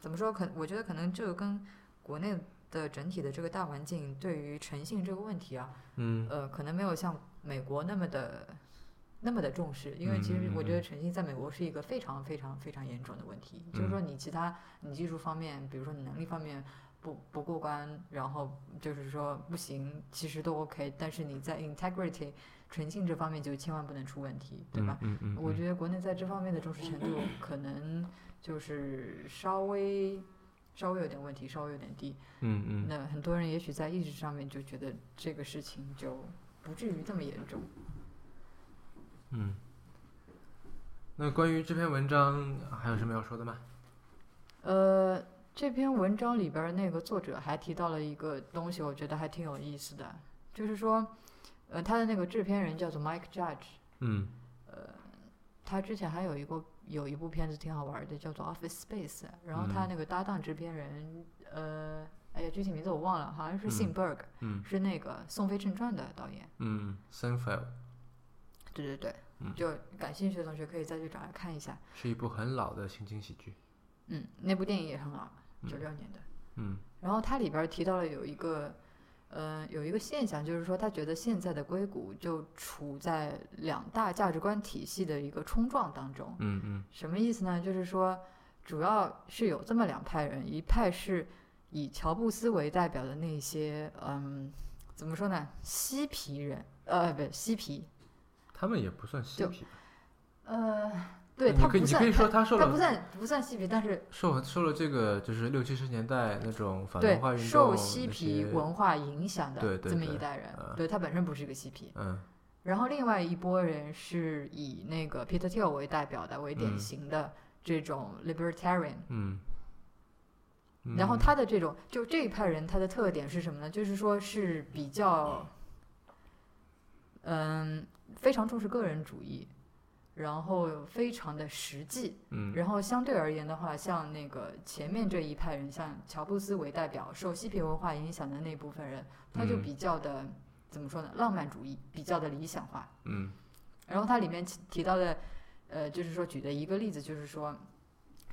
怎么说？可我觉得可能这个跟国内的整体的这个大环境对于诚信这个问题啊，嗯呃，可能没有像美国那么的那么的重视，因为其实我觉得诚信在美国是一个非常非常非常严重的问题，就是嗯说你其他你技术方面，比如说你能力方面不不过关，然后就是说不行，其实都 OK，但是你在 integrity 诚信这方面就千万不能出问题，对吧？嗯嗯，我觉得国内在这方面的重视程度可能就是稍微稍微有点问题，稍微有点低。嗯嗯那很多人也许在意识上面就觉得这个事情就不至于这么严重。嗯。那关于这篇文章还有什么要说的吗？呃，这篇文章里边儿那个作者还提到了一个东西，我觉得还挺有意思的，就是说，呃，他的那个制片人叫做 Mike Judge，嗯他之前还有一个有一部片子挺好玩的，叫做《Office Space》，然后他嗯那个搭档制片人，呃，哎呀，具体名字我忘了，好像是 Sinberg，、嗯是那个《宋飞正传》的导演。嗯 s i n f e l 对对对，嗯就感兴趣的同学可以再去找来看一下。是一部很老的情景喜剧。嗯，那部电影也很老，嗯九六年的。嗯然后它里边提到了有一个，呃，有一个现象，就是说他觉得现在的硅谷就处在两大价值观体系的一个冲撞当中。嗯嗯什么意思呢？就是说，主要是有这么两派人，一派是以乔布斯为代表的那些，嗯，怎么说呢，嬉皮人，呃，不，嬉皮，他们也不算嬉皮吧。呃，对他不算，你可以说他受他不算不算嬉皮，但是受受了这个就是六七十年代那种反对文化运动受嬉皮文化影响的这么一代人，呃对他本身不是一个嬉皮。嗯然后另外一拨人是以那个 Peter Thiel 为代表的，为典嗯型的这种 libertarian。嗯。然后嗯他的这种就这一派人，他的特点是什么呢？就是说是比较，嗯，非常重视个人主义，然后非常的实际。嗯然后相对而言的话，像那个前面这一派人，像乔布斯为代表，受嬉皮文化影响的那部分人，他就嗯比较的、怎么说呢？浪漫主义，比较的理想化。嗯然后它里面提提到的，呃，就是说举的一个例子，就是说，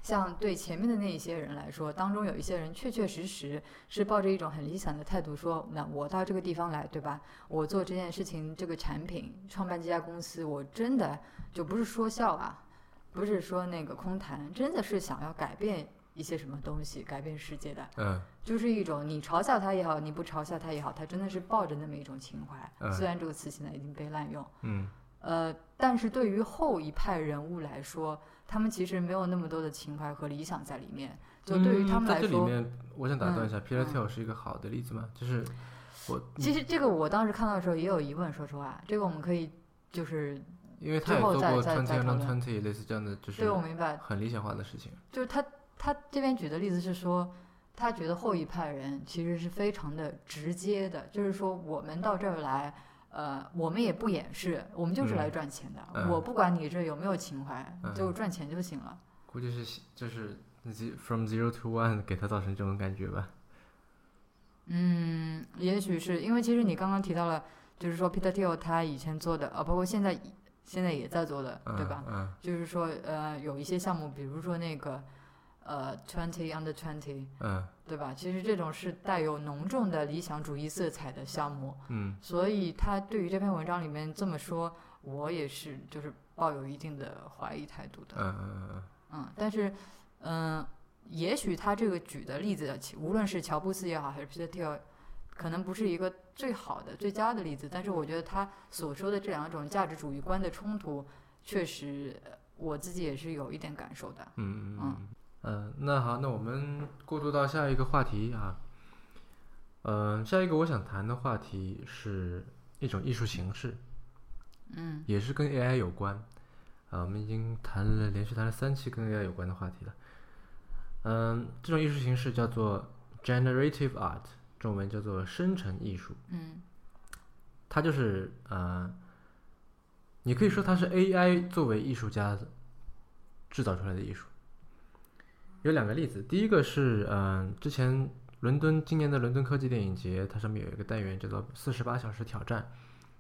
像对前面的那一些人来说，当中有一些人确确实实是抱着一种很理想的态度说，那我到这个地方来，对吧？我做这件事情，这个产品，创办这家公司，我真的就不是说笑啊，不是说那个空谈，真的是想要改变一些什么东西，改变世界的。嗯就是一种你嘲笑他也好，你不嘲笑他也好，他真的是抱着那么一种情怀。嗯虽然这个词现在已经被滥用。嗯呃，但是对于后一派人物来说，他们其实没有那么多的情怀和理想在里面。就对于他们来说，这里面，我想打断一下嗯，Peter 嗯 Thiel 是一个好的例子吗？就是我，其实这个我当时看到的时候也有疑问，说实话，这个我们可以就是因为他做过 Twenty 讨 on 论 Twenty 类似这样的，就是对我明白，很理想化的事情。就是他他这边举的例子是说，他觉得后一派人其实是非常的直接的，就是说我们到这儿来。呃，我们也不掩饰，我们就是来嗯赚钱的。嗯我不管你这有没有情怀，嗯就赚钱就行了。估计是就是 from zero to one 给他造成这种感觉吧。嗯，也许是因为其实你刚刚提到了，就是说 Peter Thiel 他以前做的，啊，包括现在现在也在做的，嗯、对吧？嗯就是说，呃，有一些项目，比如说那个，呃，Twenty Under Twenty，嗯对吧？其实这种是带有浓重的理想主义色彩的项目，嗯所以他对于这篇文章里面这么说，我也是就是抱有一定的怀疑态度的。嗯嗯嗯嗯，但是，嗯、也许他这个举的例子，无论是乔布斯也好，还是 Peter Thiel，可能不是一个最好的、最佳的例子。但是我觉得他所说的这两种价值主义观的冲突，确实呃我自己也是有一点感受的。嗯嗯嗯嗯，那好，那我们过渡到下一个话题啊。嗯、下一个我想谈的话题是一种艺术形式，嗯也是跟 AI 有关。啊，我们已经谈了连续谈了三期跟 AI 有关的话题了。嗯，这种艺术形式叫做 generative art，中文叫做生成艺术。嗯它就是呃，你可以说它是 AI 作为艺术家制造出来的艺术。有两个例子，第一个是嗯、呃，之前伦敦今年的伦敦科技电影节，它上面有一个单元叫做“四十八小时挑战”，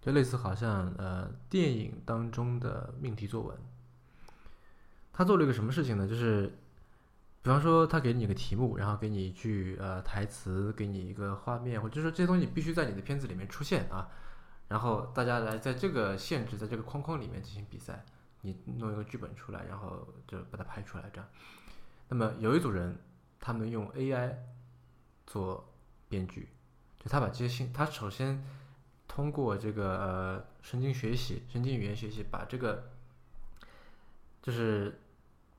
就类似好像呃电影当中的命题作文。他做了一个什么事情呢？就是比方说他给你个题目，然后给你一句呃台词，给你一个画面，或者说这些东西必须在你的片子里面出现啊。然后大家来在这个限制，在这个框框里面进行比赛，你弄一个剧本出来，然后就把它拍出来这样。那么有一组人，他们用 AI 做编剧，就他把这些信，他首先通过这个呃神经学习、神经语言学习，把这个就是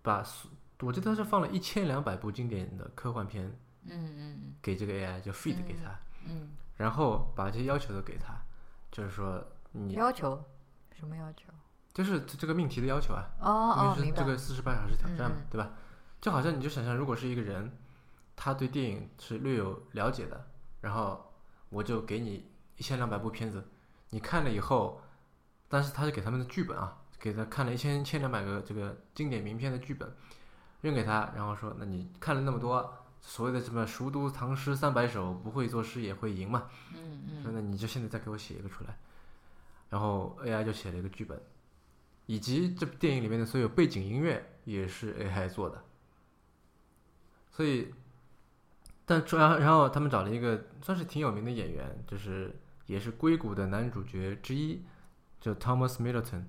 把所我记得他是放了一千两百部经典的科幻片嗯嗯给这个 AI，就 feed 给他，嗯然后把这些要求都给他，就是说嗯，你要求什么要求？就是这这个命题的要求啊，哦哦，因为是明白。这个四十八小时挑战嘛，对吧？就好像你就想象，如果是一个人，他对电影是略有了解的，然后我就给你一千两百部片子，你看了以后，但是他是给他们的剧本啊，给他看了一千千两百个这个经典名片的剧本，扔给他，然后说，那你看了那么多所谓的什么熟读唐诗三百首，不会作诗也会吟嘛，嗯。嗯。说那你就现在再给我写一个出来，然后 AI 就写了一个剧本，以及这部电影里面的所有背景音乐也是 AI 做的，所以，但主要然后他们找了一个算是挺有名的演员，就是也是硅谷的男主角之一，叫 Thomas Middleton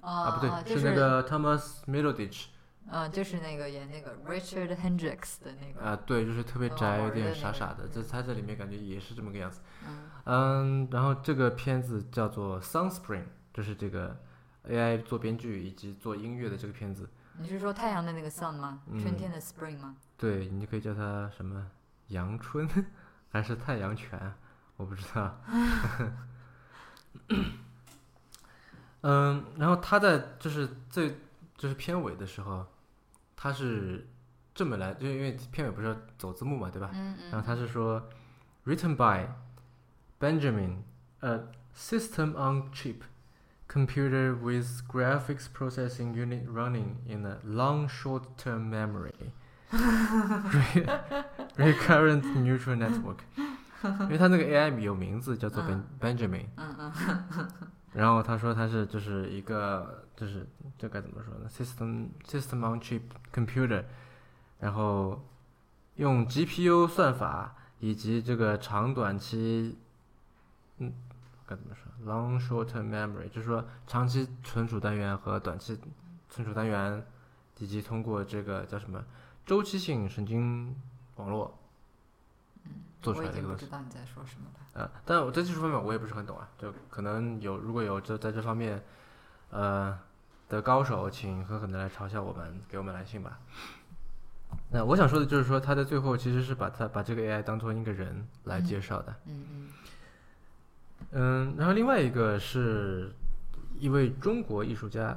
啊，不对，是那个 Thomas Middleditch 嗯，就是那个演那个 Richard Hendricks 的那个，啊，对，就是特别宅，有点傻傻的，这他在里面感觉也是这么个样子。嗯嗯，然后这个片子叫做《Sunspring》，就是这个 AI 做编剧以及做音乐的这个片子。你是说太阳的那个 sun 吗？嗯春天的 spring 吗？对，你可以叫它什么阳春还是太阳泉，我不知道。嗯，然后他在就是最就是片尾的时候，他是这么来，就因为片尾不是要走字幕嘛，对吧？嗯然后他是说，written by Benjamin, a system on chip computer with graphics processing unit running in a long short-term memory Re- recurrent neural network。因为他那个 AI 有名字叫做 Ben Benjamin，嗯嗯然后他说他是就是一个就是这该怎么说呢？system system on chip computer，然后用 GPU 算法以及这个长短期，嗯，该怎么说？long short term memory，就是说长期存储单元和短期存储单元，以及通过这个叫什么周期性神经网络做出来的一个东西。经不知道你在说什么了。呃，但我在技术方面我也不是很懂啊，就可能有如果有这在这方面，呃的高手，请狠狠的来嘲笑我们，给我们来信吧。那我想说的就是说，他在最后其实是把他把这个 AI 当做一个人来介绍的。嗯嗯嗯，然后另外一个是一位中国艺术家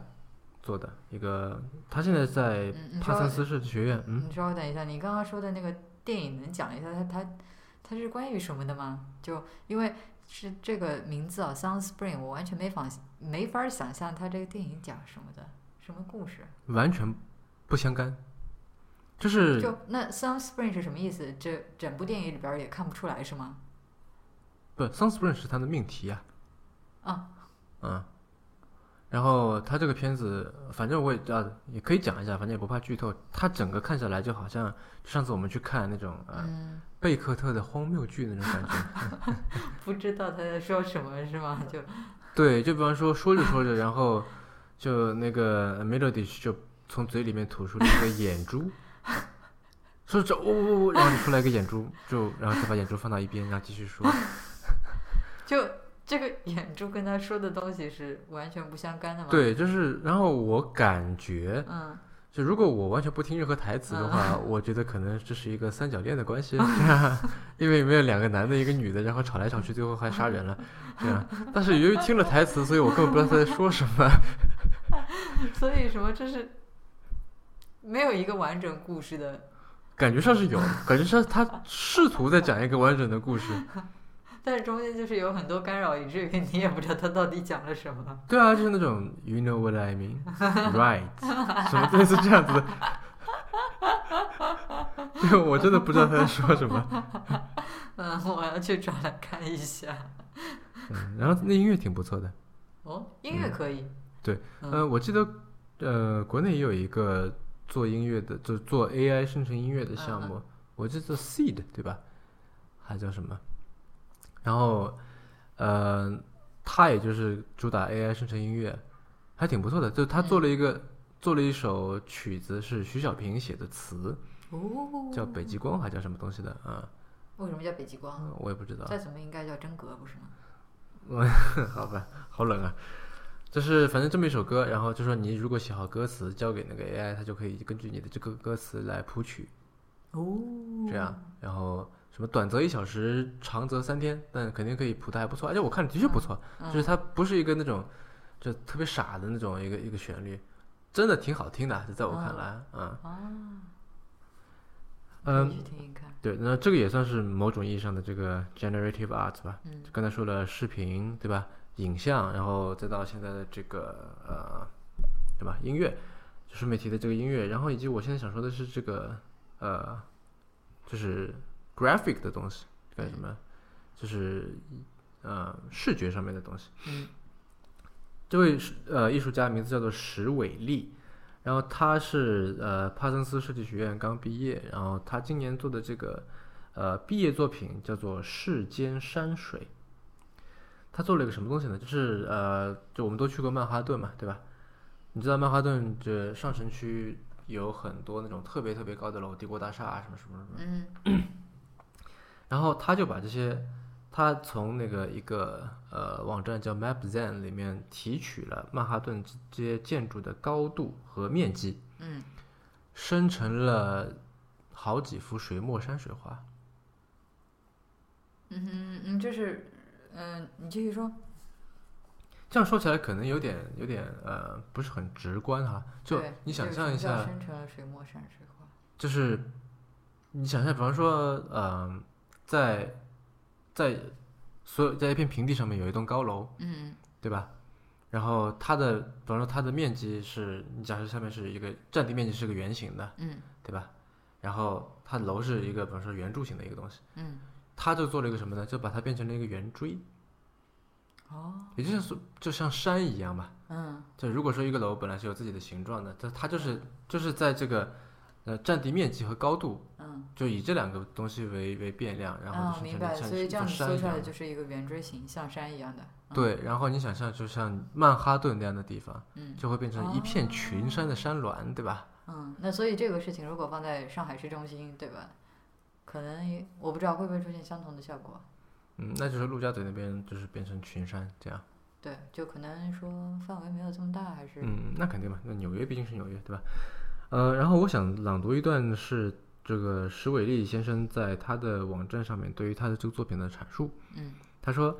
做的一个，他现在在帕森斯设计学院，嗯，你稍微等一下，你刚刚说的那个电影能讲一下他他他是关于什么的吗？就因为是这个名字啊，Sun Spring，我完全没法没法想象它这个电影讲什么的，什么故事？完全不相干，就是就那 Sun Spring 是什么意思？这整部电影里边也看不出来是吗？不，Sunspring 是他的命题啊。啊，嗯。然后他这个片子，反正我也啊也可以讲一下，反正也不怕剧透。它整个看下来就好像上次我们去看那种呃嗯，贝克特的荒谬剧那种感觉。不知道他在说什么是吗？就 对，就比方说说着说着，然后就那个 Melody 就从嘴里面吐出了一个眼珠，说着哦哦哦，然后就出来一个眼珠，就然后再把眼珠放到一边，然后继续说。就这个 眼珠跟他说的东西是完全不相干的吗？，对，就是，然后我感觉嗯就如果我完全不听任何台词的话，我觉得可能这是一个三角恋的关系 因为里面有两个男的，一个女的，然后吵来吵去，最后还杀人了，这样。但是由于听了台词，所以我根本不知道他在说什么。所以什么这是没有一个完整故事的，感觉上是有，感觉上他试图在讲一个完整的故事。但是中间就是有很多干扰，以至于你也不知道他到底讲了什么。对啊，就是那种 you know what I mean, right，什么类似这样子的。就我真的不知道他在说什么。嗯，我要去找来看一下。嗯，然后那音乐挺不错的。哦，音乐可以。对，嗯呃，我记得，呃，国内也有一个做音乐的，就做 AI 生成音乐的项目，我记得 Seed 对吧？还叫什么？然后，呃，他也就是主打 AI 生成音乐，还挺不错的。就他做了一个、做了一首曲子，是徐小平写的词，哦，叫《北极光》还叫什么东西的啊？为什么叫北极光？嗯我也不知道。再怎么应该叫真格，不是吗？好吧，好冷啊。就是反正这么一首歌，然后就说你如果写好歌词交给那个 AI，它就可以根据你的这个歌词来谱曲，哦，这样，然后什么短则一小时，长则三天，但肯定可以谱的还不错，而且我看的确不错，嗯就是它。不是一个那种就特别傻的那种一个一个旋律，真的挺好听的，就在我看来，嗯。啊，嗯。去听一看。对，那这个也算是某种意义上的这个 generative art 吧，刚才说了视频对吧，影像，然后再到现在的这个呃，对吧，音乐，就是媒体的这个音乐，然后以及我现在想说的是这个呃，就是 graphic 的东西，干什么？就是呃视觉上面的东西。嗯这位呃艺术家名字叫做石伟丽，然后他是呃帕森斯设计学院刚毕业，然后他今年做的这个呃毕业作品叫做《世间山水》。他做了一个什么东西呢？就是呃，就我们都去过曼哈顿嘛，对吧？你知道曼哈顿这上城区有很多那种特别特别高的楼，帝国大厦啊，什么什么什么。嗯 然后他就把这些，他从那个一个呃网站叫 MapZen 里面提取了曼哈顿这些建筑的高度和面积，嗯生成了好几幅水墨山水画。嗯哼嗯，就是嗯，你继续说。这样说起来可能有点有点呃不是很直观哈，就你想象一下，生成了水墨山水画。就是你想象，比方说，嗯、在在所有在一片平地上面有一栋高楼，嗯对吧？然后它的，比方说它的面积是，你假设下面是一个占地面积是个圆形的，嗯对吧？然后它楼是一个，比方说圆柱形的一个东西，嗯，它就做了一个什么呢？就把它变成了一个圆锥，哦，也就像是就像山一样吧。嗯就如果说一个楼本来是有自己的形状的，它它就是就是在这个呃占地面积和高度，嗯，就以这两个东西为为变量，然后啊，就生明白了。成了像所以这样子搜出来。就是一个圆锥形，像山一样的。嗯，对，然后你想象，就像曼哈顿那样的地方，嗯就会变成一片群山的山峦，对吧？嗯，那所以这个事情如果放在上海市中心，对吧？可能也我不知道会不会出现相同的效果。嗯，那就是陆家嘴那边就是变成群山这样。对，就可能说范围没有这么大，还是嗯，那肯定嘛，那纽约毕竟是纽约，对吧？呃，然后我想朗读一段是这个石伟丽先生在他的网站上面对于他的这个作品的阐述。嗯他说，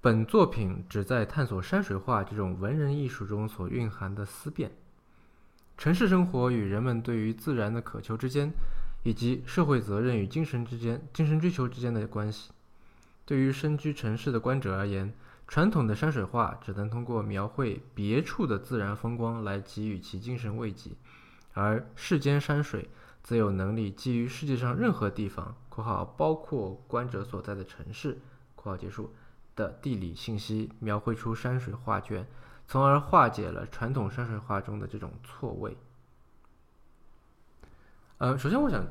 本作品旨在探索山水画这种文人艺术中所蕴含的思辨，城市生活与人们对于自然的渴求之间，以及社会责任与精神之间、精神追求之间的关系。对于身居城市的观者而言，传统的山水画只能通过描绘别处的自然风光来给予其精神慰藉，而世间山水则有能力基于世界上任何地方（括号包括观者所在的城市）（括号结束）的地理信息，描绘出山水画卷，从而化解了传统山水画中的这种错位。呃，首先我想，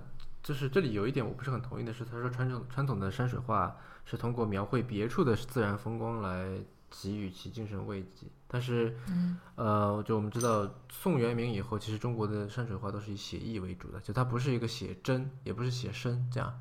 就是这里有一点我不是很同意的是，他说传统传统的山水画是通过描绘别处的自然风光来给予其精神慰藉，但是嗯呃，就我们知道，宋元明以后，其实中国的山水画都是以写意为主的，就它不是一个写真，也不是写生这样。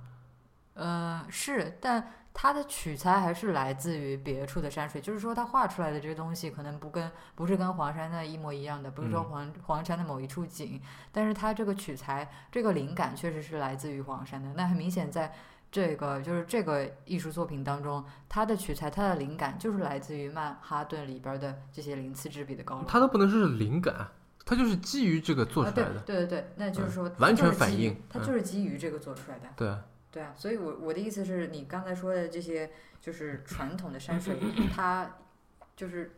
呃是，但它的取材还是来自于别处的山水，就是说它画出来的这个东西可能不跟不是跟黄山的一模一样的，不是说嗯黄、黄山的某一处景，但是它这个取材这个灵感确实是来自于黄山的。那很明显在。这个就是这个艺术作品当中，它的取材、它的灵感就是来自于曼哈顿里边的这些鳞次栉比的高楼。它都不能说是灵感，它就是基于这个做啊，出来的。对对对对，那就是嗯说它完全反映嗯它就是基于这个做出来的。对啊，对啊，所以我我的意思是你刚才说的这些就是传统的山水，它就是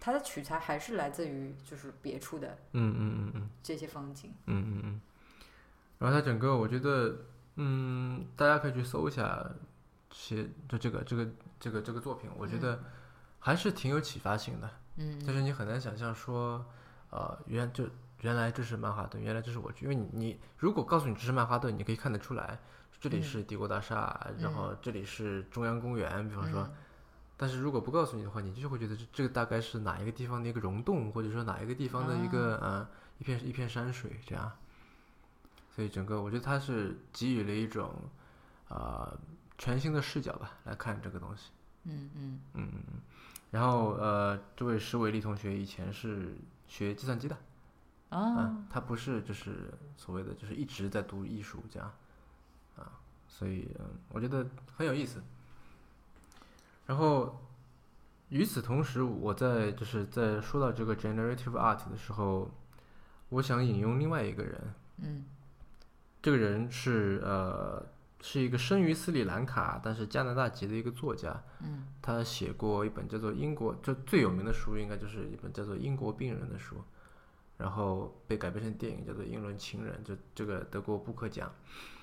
它的取材还是来自于就是别处的嗯嗯嗯嗯这些风景。嗯嗯嗯。然后它整个，我觉得，嗯，大家可以去搜一下，些就这个这个这个这个作品，我觉得还是挺有启发性的。嗯。就是你很难想象说，呃，原就原来这是曼哈顿，原来这是我去，因为你你如果告诉你这是曼哈顿，你可以看得出来，这里嗯。是帝国大厦，然后这里是中央公园，比方说，但是如果不告诉你的话，你就会觉得这这个大概是哪一个地方的一个溶洞，或者说哪一个地方的一个、呃一片一片山水这样。所以整个我觉得它是给予了一种呃全新的视角吧来看这个东西。嗯嗯嗯，然后呃，这位石伟丽同学以前是学计算机的，啊嗯，他不是就是所谓的就是一直在读艺术家，啊，所以嗯，我觉得很有意思。然后与此同时，我在就是在说到这个 generative art 的时候，我想引用另外一个人，嗯这个人是呃是一个生于斯里兰卡，但是加拿大籍的一个作家，嗯他写过一本叫做《英国》，就最有名的书应该就是一本叫做《英国病人》的书，然后被改编成电影叫做《英伦情人》，就这个得过布克奖。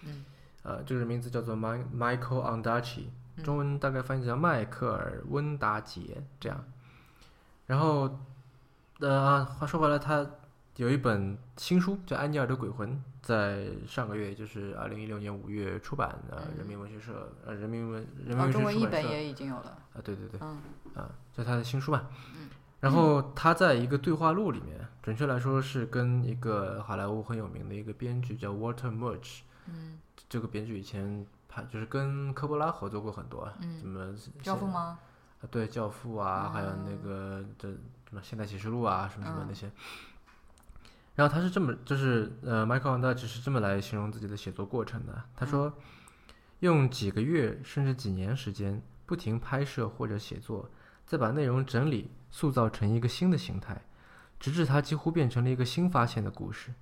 嗯呃，这个人名字叫做 Mi Michael Ondaatje，中文大概翻译叫迈克尔·温达杰这样。然后，呃，啊话说回来，他有一本新书叫《安尼尔的鬼魂》，在上个月，也就是二零一六年五月出版，呃，人民文学社，呃，人民文人民哦，文学中文译本也已经有了。啊，对对对，嗯。啊，这是他的新书嘛。嗯。然后他在一个对话录里面，准确来说是跟一个好莱坞很有名的一个编剧叫 Walter Murch，嗯。这个编剧以前拍就是跟科波拉合作过很多，什嗯，么教父吗？啊，对，教父啊，还有那嗯个这什么现代启示录啊，什么什么嗯。那些。然后他是这么，就是呃，迈克尔·他只是这么来形容自己的写作过程的。他说，用几个月甚至几年时间，不停拍摄或者写作，再把内容整理、塑造成一个新的形态，直至它几乎变成了一个新发现的故事。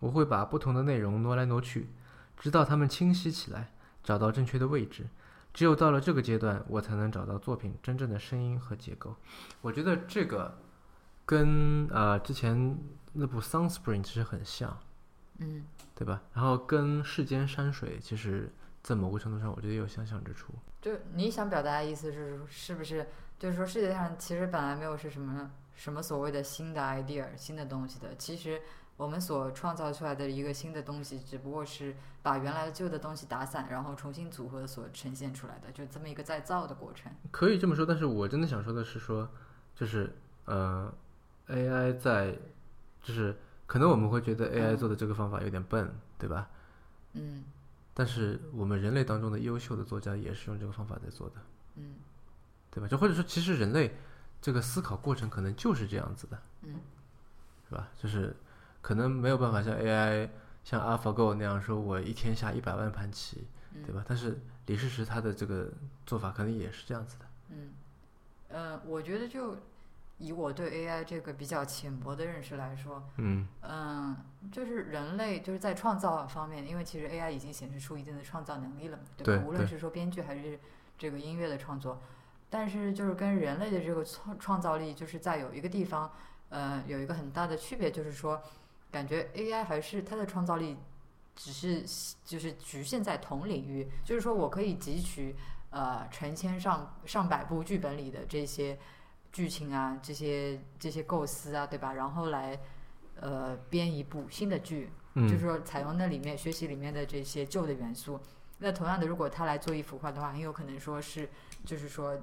我会把不同的内容挪来挪去，直到它们清晰起来，找到正确的位置。只有到了这个阶段，我才能找到作品真正的声音和结构。我觉得这个跟呃之前那部《Sunspring》其实很像，嗯对吧？然后跟《世间山水》其实，在某个程度上，我觉得也有相像之处。就你想表达的意思是，是不是就是说世界上其实本来没有是什么什么所谓的新的 idea、新的东西的，其实我们所创造出来的一个新的东西，只不过是把原来的旧的东西打散，然后重新组合所呈现出来的，就这么一个再造的过程。可以这么说，但是我真的想说的是说，就是呃，AI 在，就是可能我们会觉得 AI 嗯做的这个方法有点笨，对吧？嗯但是我们人类当中的优秀的作家也是用这个方法在做的，嗯对吧？就或者说，其实人类这个思考过程可能就是这样子的，嗯是吧？就是可能没有办法像 AI 像 AlphaGo 那样说，我一天下一百万盘棋，嗯，对吧？但是李世石他的这个做法可能也是这样子的。嗯，呃，我觉得就以我对 AI 这个比较浅薄的认识来说，嗯嗯，就是人类就是在创造方面，因为其实 AI 已经显示出一定的创造能力了嘛，对吧？无论是说编剧还是这个音乐的创作，但是就是跟人类的这个创创造力，就是在有一个地方，呃，有一个很大的区别，就是说，感觉 AI 还是它的创造力只是就是局限在同领域，就是说我可以汲取呃成千上上百部剧本里的这些剧情啊，这些这些构思啊，对吧？然后来呃编一部新的剧，就是嗯说采用那里面学习里面的这些旧的元素。那同样的，如果他来做一幅画的话，很有可能说是，就是说，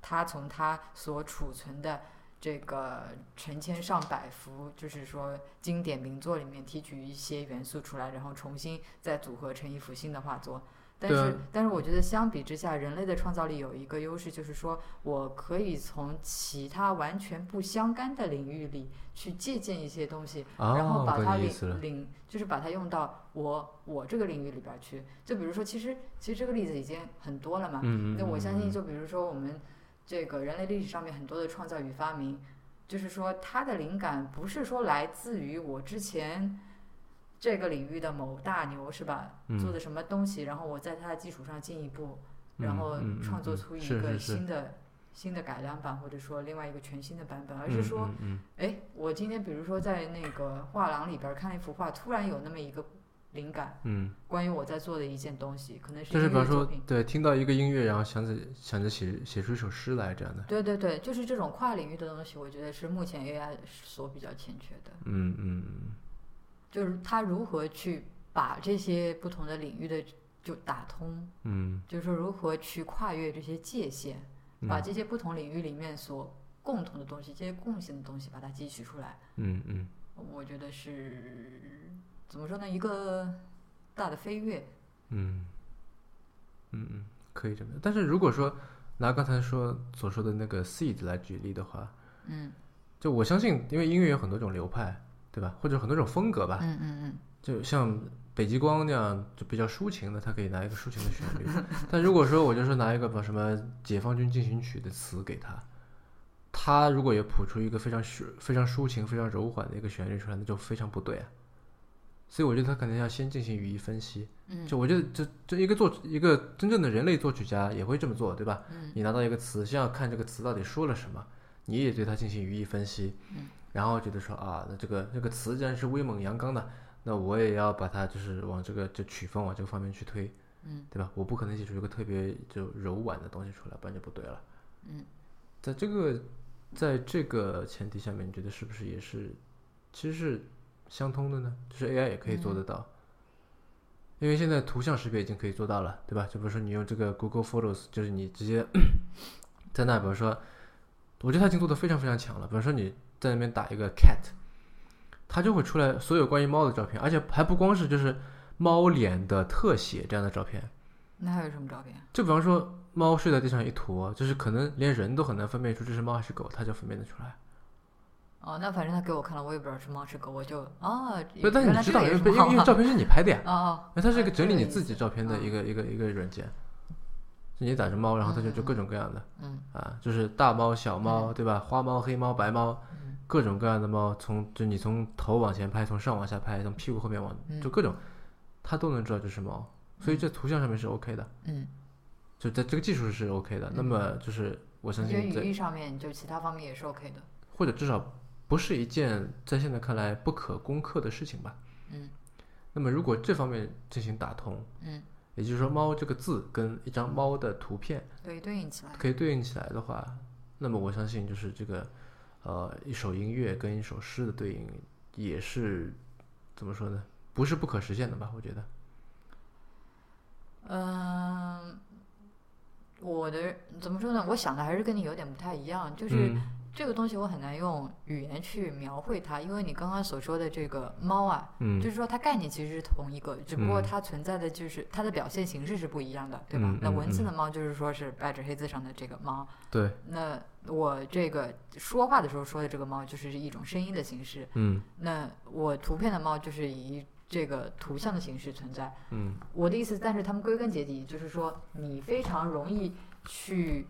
他从他所储存的这个成千上百幅，就是说经典名作里面提取一些元素出来，然后重新再组合成一幅新的画作。但是但是我觉得相比之下，人类的创造力有一个优势，就是说我可以从其他完全不相干的领域里去借鉴一些东西，然后哦，把它领。领，就是把它用到我我这个领域里边去。就比如说，其实其实这个例子已经很多了嘛。那我相信，嗯就比如说我们这个人类历史上面很多的创造与发明，就是说它的灵感不是说来自于我之前这个领域的某大牛是吧？嗯做的什么东西，然后我在它的基础上进一步，然后创作嗯出一个新的。新的改良版，或者说另外一个全新的版本，而嗯是说，哎，我今天比如说在那个画廊里边儿看一幅画，突然有那么一个灵感，嗯，关于我在做的一件东西，可能是就是比方说对，听到一个音乐，然后想着想着写写出一首诗来这样的。对对对，就是这种跨领域的东西，我觉得是目前 AI 所比较欠缺的，嗯嗯就是他如何去把这些不同的领域的就打通，嗯就是说如何去跨越这些界限，把这些不同领域里面所共同的东西，这些共性的东西，把它汲取出来。嗯嗯我觉得是怎么说呢？一个大的飞跃。嗯嗯嗯，可以这么。但是如果说拿刚才说所说的那个 seed 来举例的话，嗯就我相信，因为音乐有很多种流派，对吧？或者很多种风格吧。嗯嗯嗯就像北极光那样，就比较抒情的，他可以拿一个抒情的旋律。但如果说我就说拿一个把什么《解放军进行曲》的词给他，他如果也谱出一个非常抒、非常抒情、非常柔缓的一个旋律出来，那就非常不对啊。所以我觉得他可能要先进行语义分析。嗯就我觉得这这一个作一个真正的人类作曲家也会这么做，对吧？嗯你拿到一个词，先要看这个词到底说了什么，你也对它进行语义分析，嗯然后觉得说啊，那这个这个词既然是威猛阳刚的，那我也要把它就是往这个就曲风往这个方面去推，嗯对吧？我不可能写出一个特别就柔婉的东西出来，不然就不对了。嗯，在这个在这个前提下面，你觉得是不是也是其实是相通的呢？就是 AI 也可以做得到。因为现在图像识别已经可以做到了，对吧？就比如说你用这个 Google Photos，就是你直接 在那，比如说，我觉得它已经做的非常非常强了。比如说你在那边打一个 cat，它就会出来所有关于猫的照片，而且还不光是就是猫脸的特写这样的照片，那还有什么照片？就比方说猫睡在地上一坨，就是可能连人都很难分辨出这是猫还是狗，它就分辨得出来。哦，那反正他给我看了，我也不知道是猫是狗，我就啊，不，但你知道，因为因为照片是你拍的呀，哦哦，那它是一个啊整理你自己照片的一个一个一个软件，就你打着猫，然后它就就各种各样的嗯。啊，就是大猫、小猫，对吧？花猫、黑猫、白猫，嗯各种各样的猫，从就你从头往前拍，从上往下拍，从屁股后面往，嗯就各种，它都能知道这是猫，所以这图像上面是 OK 的，嗯，就在这个技术是 OK 的。那么就是我相信在语义上面就其他方面也是 OK 的。或者至少不是一件在现在看来不可攻克的事情吧。嗯那么如果这方面进行打通，嗯，也就是说猫这个字跟一张猫的图片可以，对应起来。可以对应起来的话，那么我相信就是这个呃一首音乐跟一首诗的对应也是怎么说呢？不是不可实现的吧？我觉得。嗯，我的怎么说呢？我想的还是跟你有点不太一样，就是嗯这个东西我很难用语言去描绘它，因为你刚刚所说的这个猫啊，嗯就是说它概念其实是同一个，只不过嗯它存在的就是它的表现形式是不一样的，对吧？那文字嗯的猫就是说是白纸黑字上的这个猫，对，那我这个说话的时候说的这个猫就是一种声音的形式，嗯那我图片的猫就是以这个图像的形式存在。嗯我的意思，但是他们归根结底就是说，你非常容易去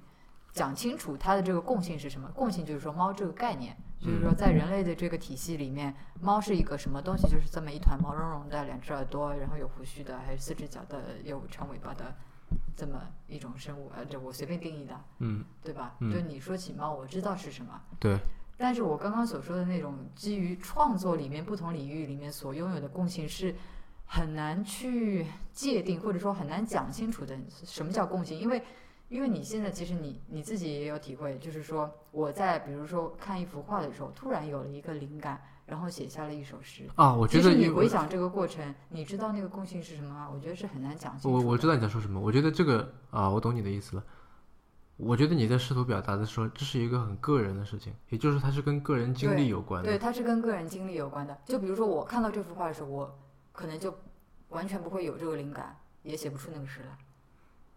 讲清楚它的这个共性是什么。共性就是说，猫这个概念，就是说在人类的这个体系里面，猫是一个什么东西？就是这么一团毛茸茸的，两只耳朵，然后有胡须的，还有四只脚的，有长尾巴的，这么一种生物。呃，这我随便定义的，嗯，对吧？嗯就你说起猫，我知道是什么。对，但是我刚刚所说的那种基于创作里面不同领域里面所拥有的共性是很难去界定，或者说很难讲清楚的。什么叫共性？因为因为你现在其实你你自己也有体会，就是说我在比如说看一幅画的时候，突然有了一个灵感，然后写下了一首诗。啊，我觉得你回想这个过程，你知道那个共性是什么吗？我觉得是很难讲清楚。我我知道你在说什么，我觉得这个啊，我懂你的意思了。我觉得你在试图表达的说，这是一个很个人的事情，也就是它是跟个人经历有关的对，的。它是跟个人经历有关的。就比如说我看到这幅画的时候，我可能就完全不会有这个灵感，也写不出那个诗来。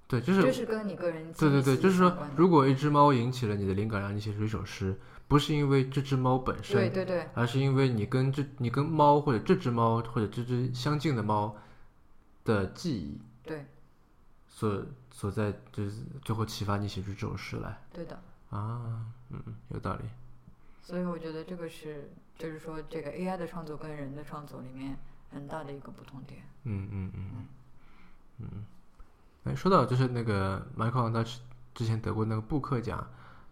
对，就是这是跟你个人对对对，就是说如果一只猫引起了你的灵感，让你写出一首诗，不是因为这只猫本身，对对对而是因为你跟这你跟猫或者这只猫或者这只相近的猫的记忆对所所在，就是就会启发你写出这首诗来对的。啊，嗯，有道理。所以我觉得这个是，就是说这个 AI 的创作跟人的创作里面很大的一个不同点。嗯嗯嗯嗯嗯。哎，说到就是那个 Michael 他之之前得过那个布克奖，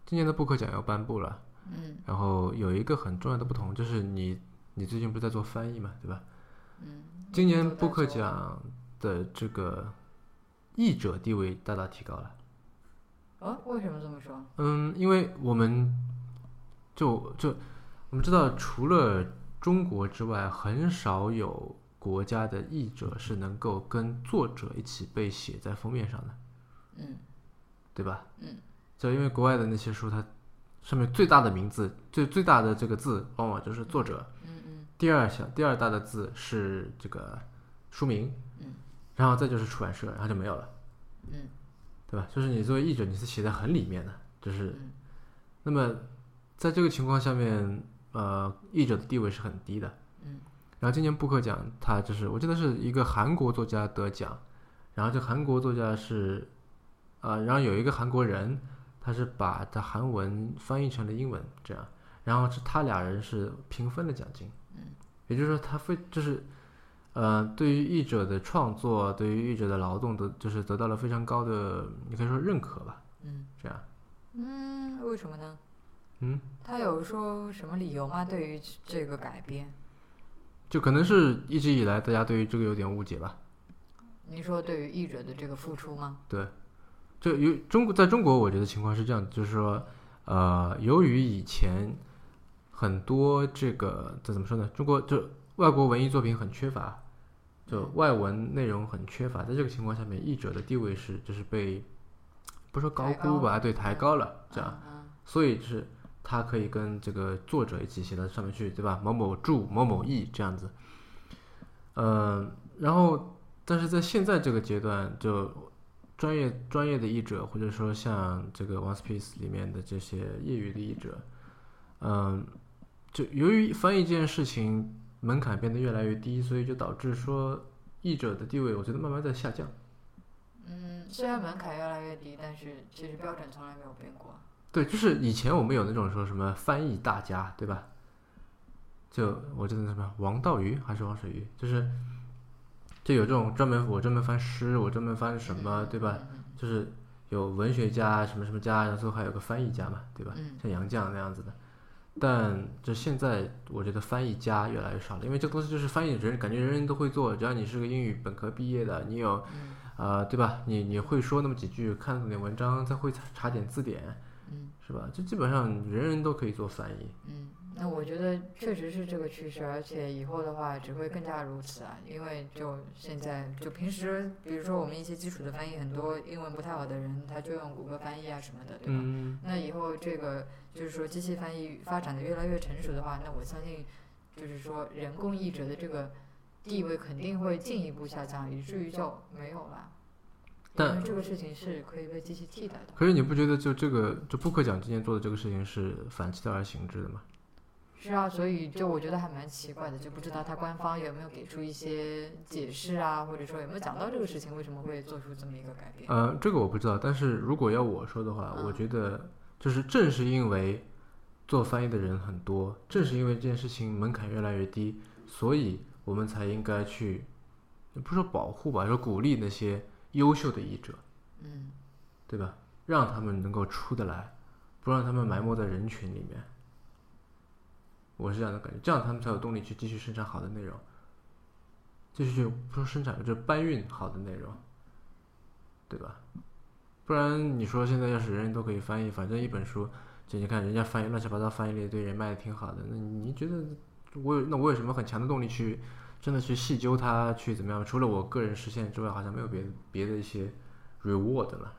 今年的布克奖要颁布了。嗯然后有一个很重要的不同，就是你你最近不是在做翻译嘛，对吧？嗯，今年布克奖的这个译者地位大大提高了。啊，为什么这么说？嗯，因为我们就就我们知道，除了中国之外，很少有国家的译者是能够跟作者一起被写在封面上的，嗯对吧？嗯，就因为国外的那些书，它上面最大的名字，最最大的这个字，往往就是作者。嗯嗯第二小第二大的字是这个书名，嗯，然后再就是出版社，然后就没有了，嗯对吧？就是你作为译者，你是写在很里面的，就是嗯那么在这个情况下面，呃，译者的地位是很低的。嗯然后今年布克奖，他就是我记得是一个韩国作家得奖，然后这韩国作家是，呃，然后有一个韩国人，他是把他韩文翻译成了英文，这样，然后是他俩人是平分了奖金，嗯，也就是说他非就是，呃，对于译者的创作，对于译者的劳动得就是得到了非常高的，你可以说认可吧，嗯这样，嗯，为什么呢？嗯，他有说什么理由吗？对于这个改编，就可能是一直以来大家对于这个有点误解吧。你说对于译者的这个付出吗？对，就由中国在中国，我觉得情况是这样，就是说，呃，由于以前很多这个这怎么说呢？中国就外国文艺作品很缺乏，就外文内容很缺乏，在这个情况下面，译者的地位是就是被不说高估吧，对，抬高了，这样，嗯所以是他可以跟这个作者一起写到上面去，对吧？某某著某某译这样子，嗯、然后但是在现在这个阶段，就专业专业的译者，或者说像这个《One Piece》里面的这些业余的译者，嗯，就由于翻译这件事情门槛变得越来越低，所以就导致说译者的地位，我觉得慢慢在下降。嗯，虽然门槛越来越低，但是其实标准从来没有变过。对，就是以前我们有那种说什么翻译大家，对吧？就我记得什么王道鱼还是王水鱼，就是就有这种专门我专门翻诗，我专门翻什么，对吧？嗯就是有文学家什么什么家，然后最后还有个翻译家嘛，对吧？嗯像杨绛那样子的。但就现在，我觉得翻译家越来越少了，因为这个东西就是翻译人，感觉人人都会做，只要你是个英语本科毕业的，你有啊呃，对吧？你你会说那么几句，看懂点文章，再会查查点字典，嗯是吧？就基本上人人都可以做翻译。嗯，那我觉得确实是这个趋势，而且以后的话只会更加如此啊，因为就现在就平时，比如说我们一些基础的翻译，很多英文不太好的人，他就用谷歌翻译啊什么的，对吧？嗯，那以后这个就是说机器翻译发展的越来越成熟的话，那我相信就是说人工译者的这个地位肯定会进一步下降，以至于就没有了。因但这个事情是可以被机器替代的。可是你不觉得就这个就布克奖今年做的这个事情是反其道而行之的吗？是啊，所以就我觉得还蛮奇怪的，就不知道他官方有没有给出一些解释啊，或者说有没有讲到这个事情为什么会做出这么一个改变。呃，这个我不知道，但是如果要我说的话，我觉得就是正是因为做翻译的人很多，正是因为这件事情门槛越来越低，所以我们才应该去，不是说保护吧，说鼓励那些优秀的译者，嗯对吧？让他们能够出得来，不让他们埋没在人群里面。我是这样的感觉，这样他们才有动力去继续生产好的内容，继续去不说生产，就是搬运好的内容，对吧？不然你说现在要是人人都可以翻译，反正一本书，就你看人家翻译乱七八糟翻译了一堆，人卖的挺好的，那你觉得我有那我有什么很强的动力去真的去细究它，去怎么样？除了我个人实现之外，好像没有别别的一些 reward 了。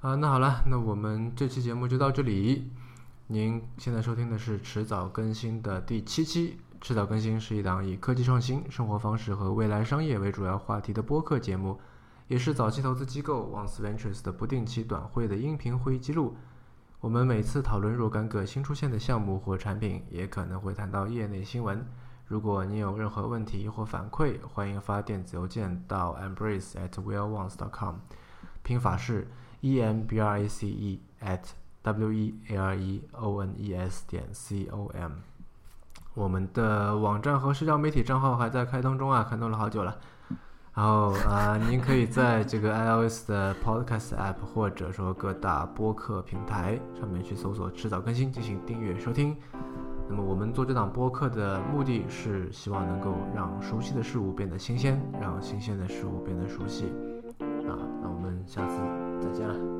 啊，那好了，那我们这期节目就到这里。您现在收听的是迟早更新的第七期。迟早更新是一档以科技创新、生活方式和未来商业为主要话题的播客节目，也是早期投资机构 Once Ventures 的不定期短会的音频会议记录。我们每次讨论若干个新出现的项目或产品，也可能会谈到业内新闻。如果你有任何问题或反馈，欢迎发电子邮件到 embrace at whereones.com，拼法是 e m b r a c e at w e a r e o n e s 点 c o m。我们的网站和社交媒体账号还在开通中啊，开通了好久了。然后啊、您可以在这个 iOS 的 Podcast App 或者说各大播客平台上面去搜索“迟早更新”进行订阅收听。那么我们做这档播客的目的是希望能够让熟悉的事物变得新鲜，让新鲜的事物变得熟悉。啊，那我们下次再见了。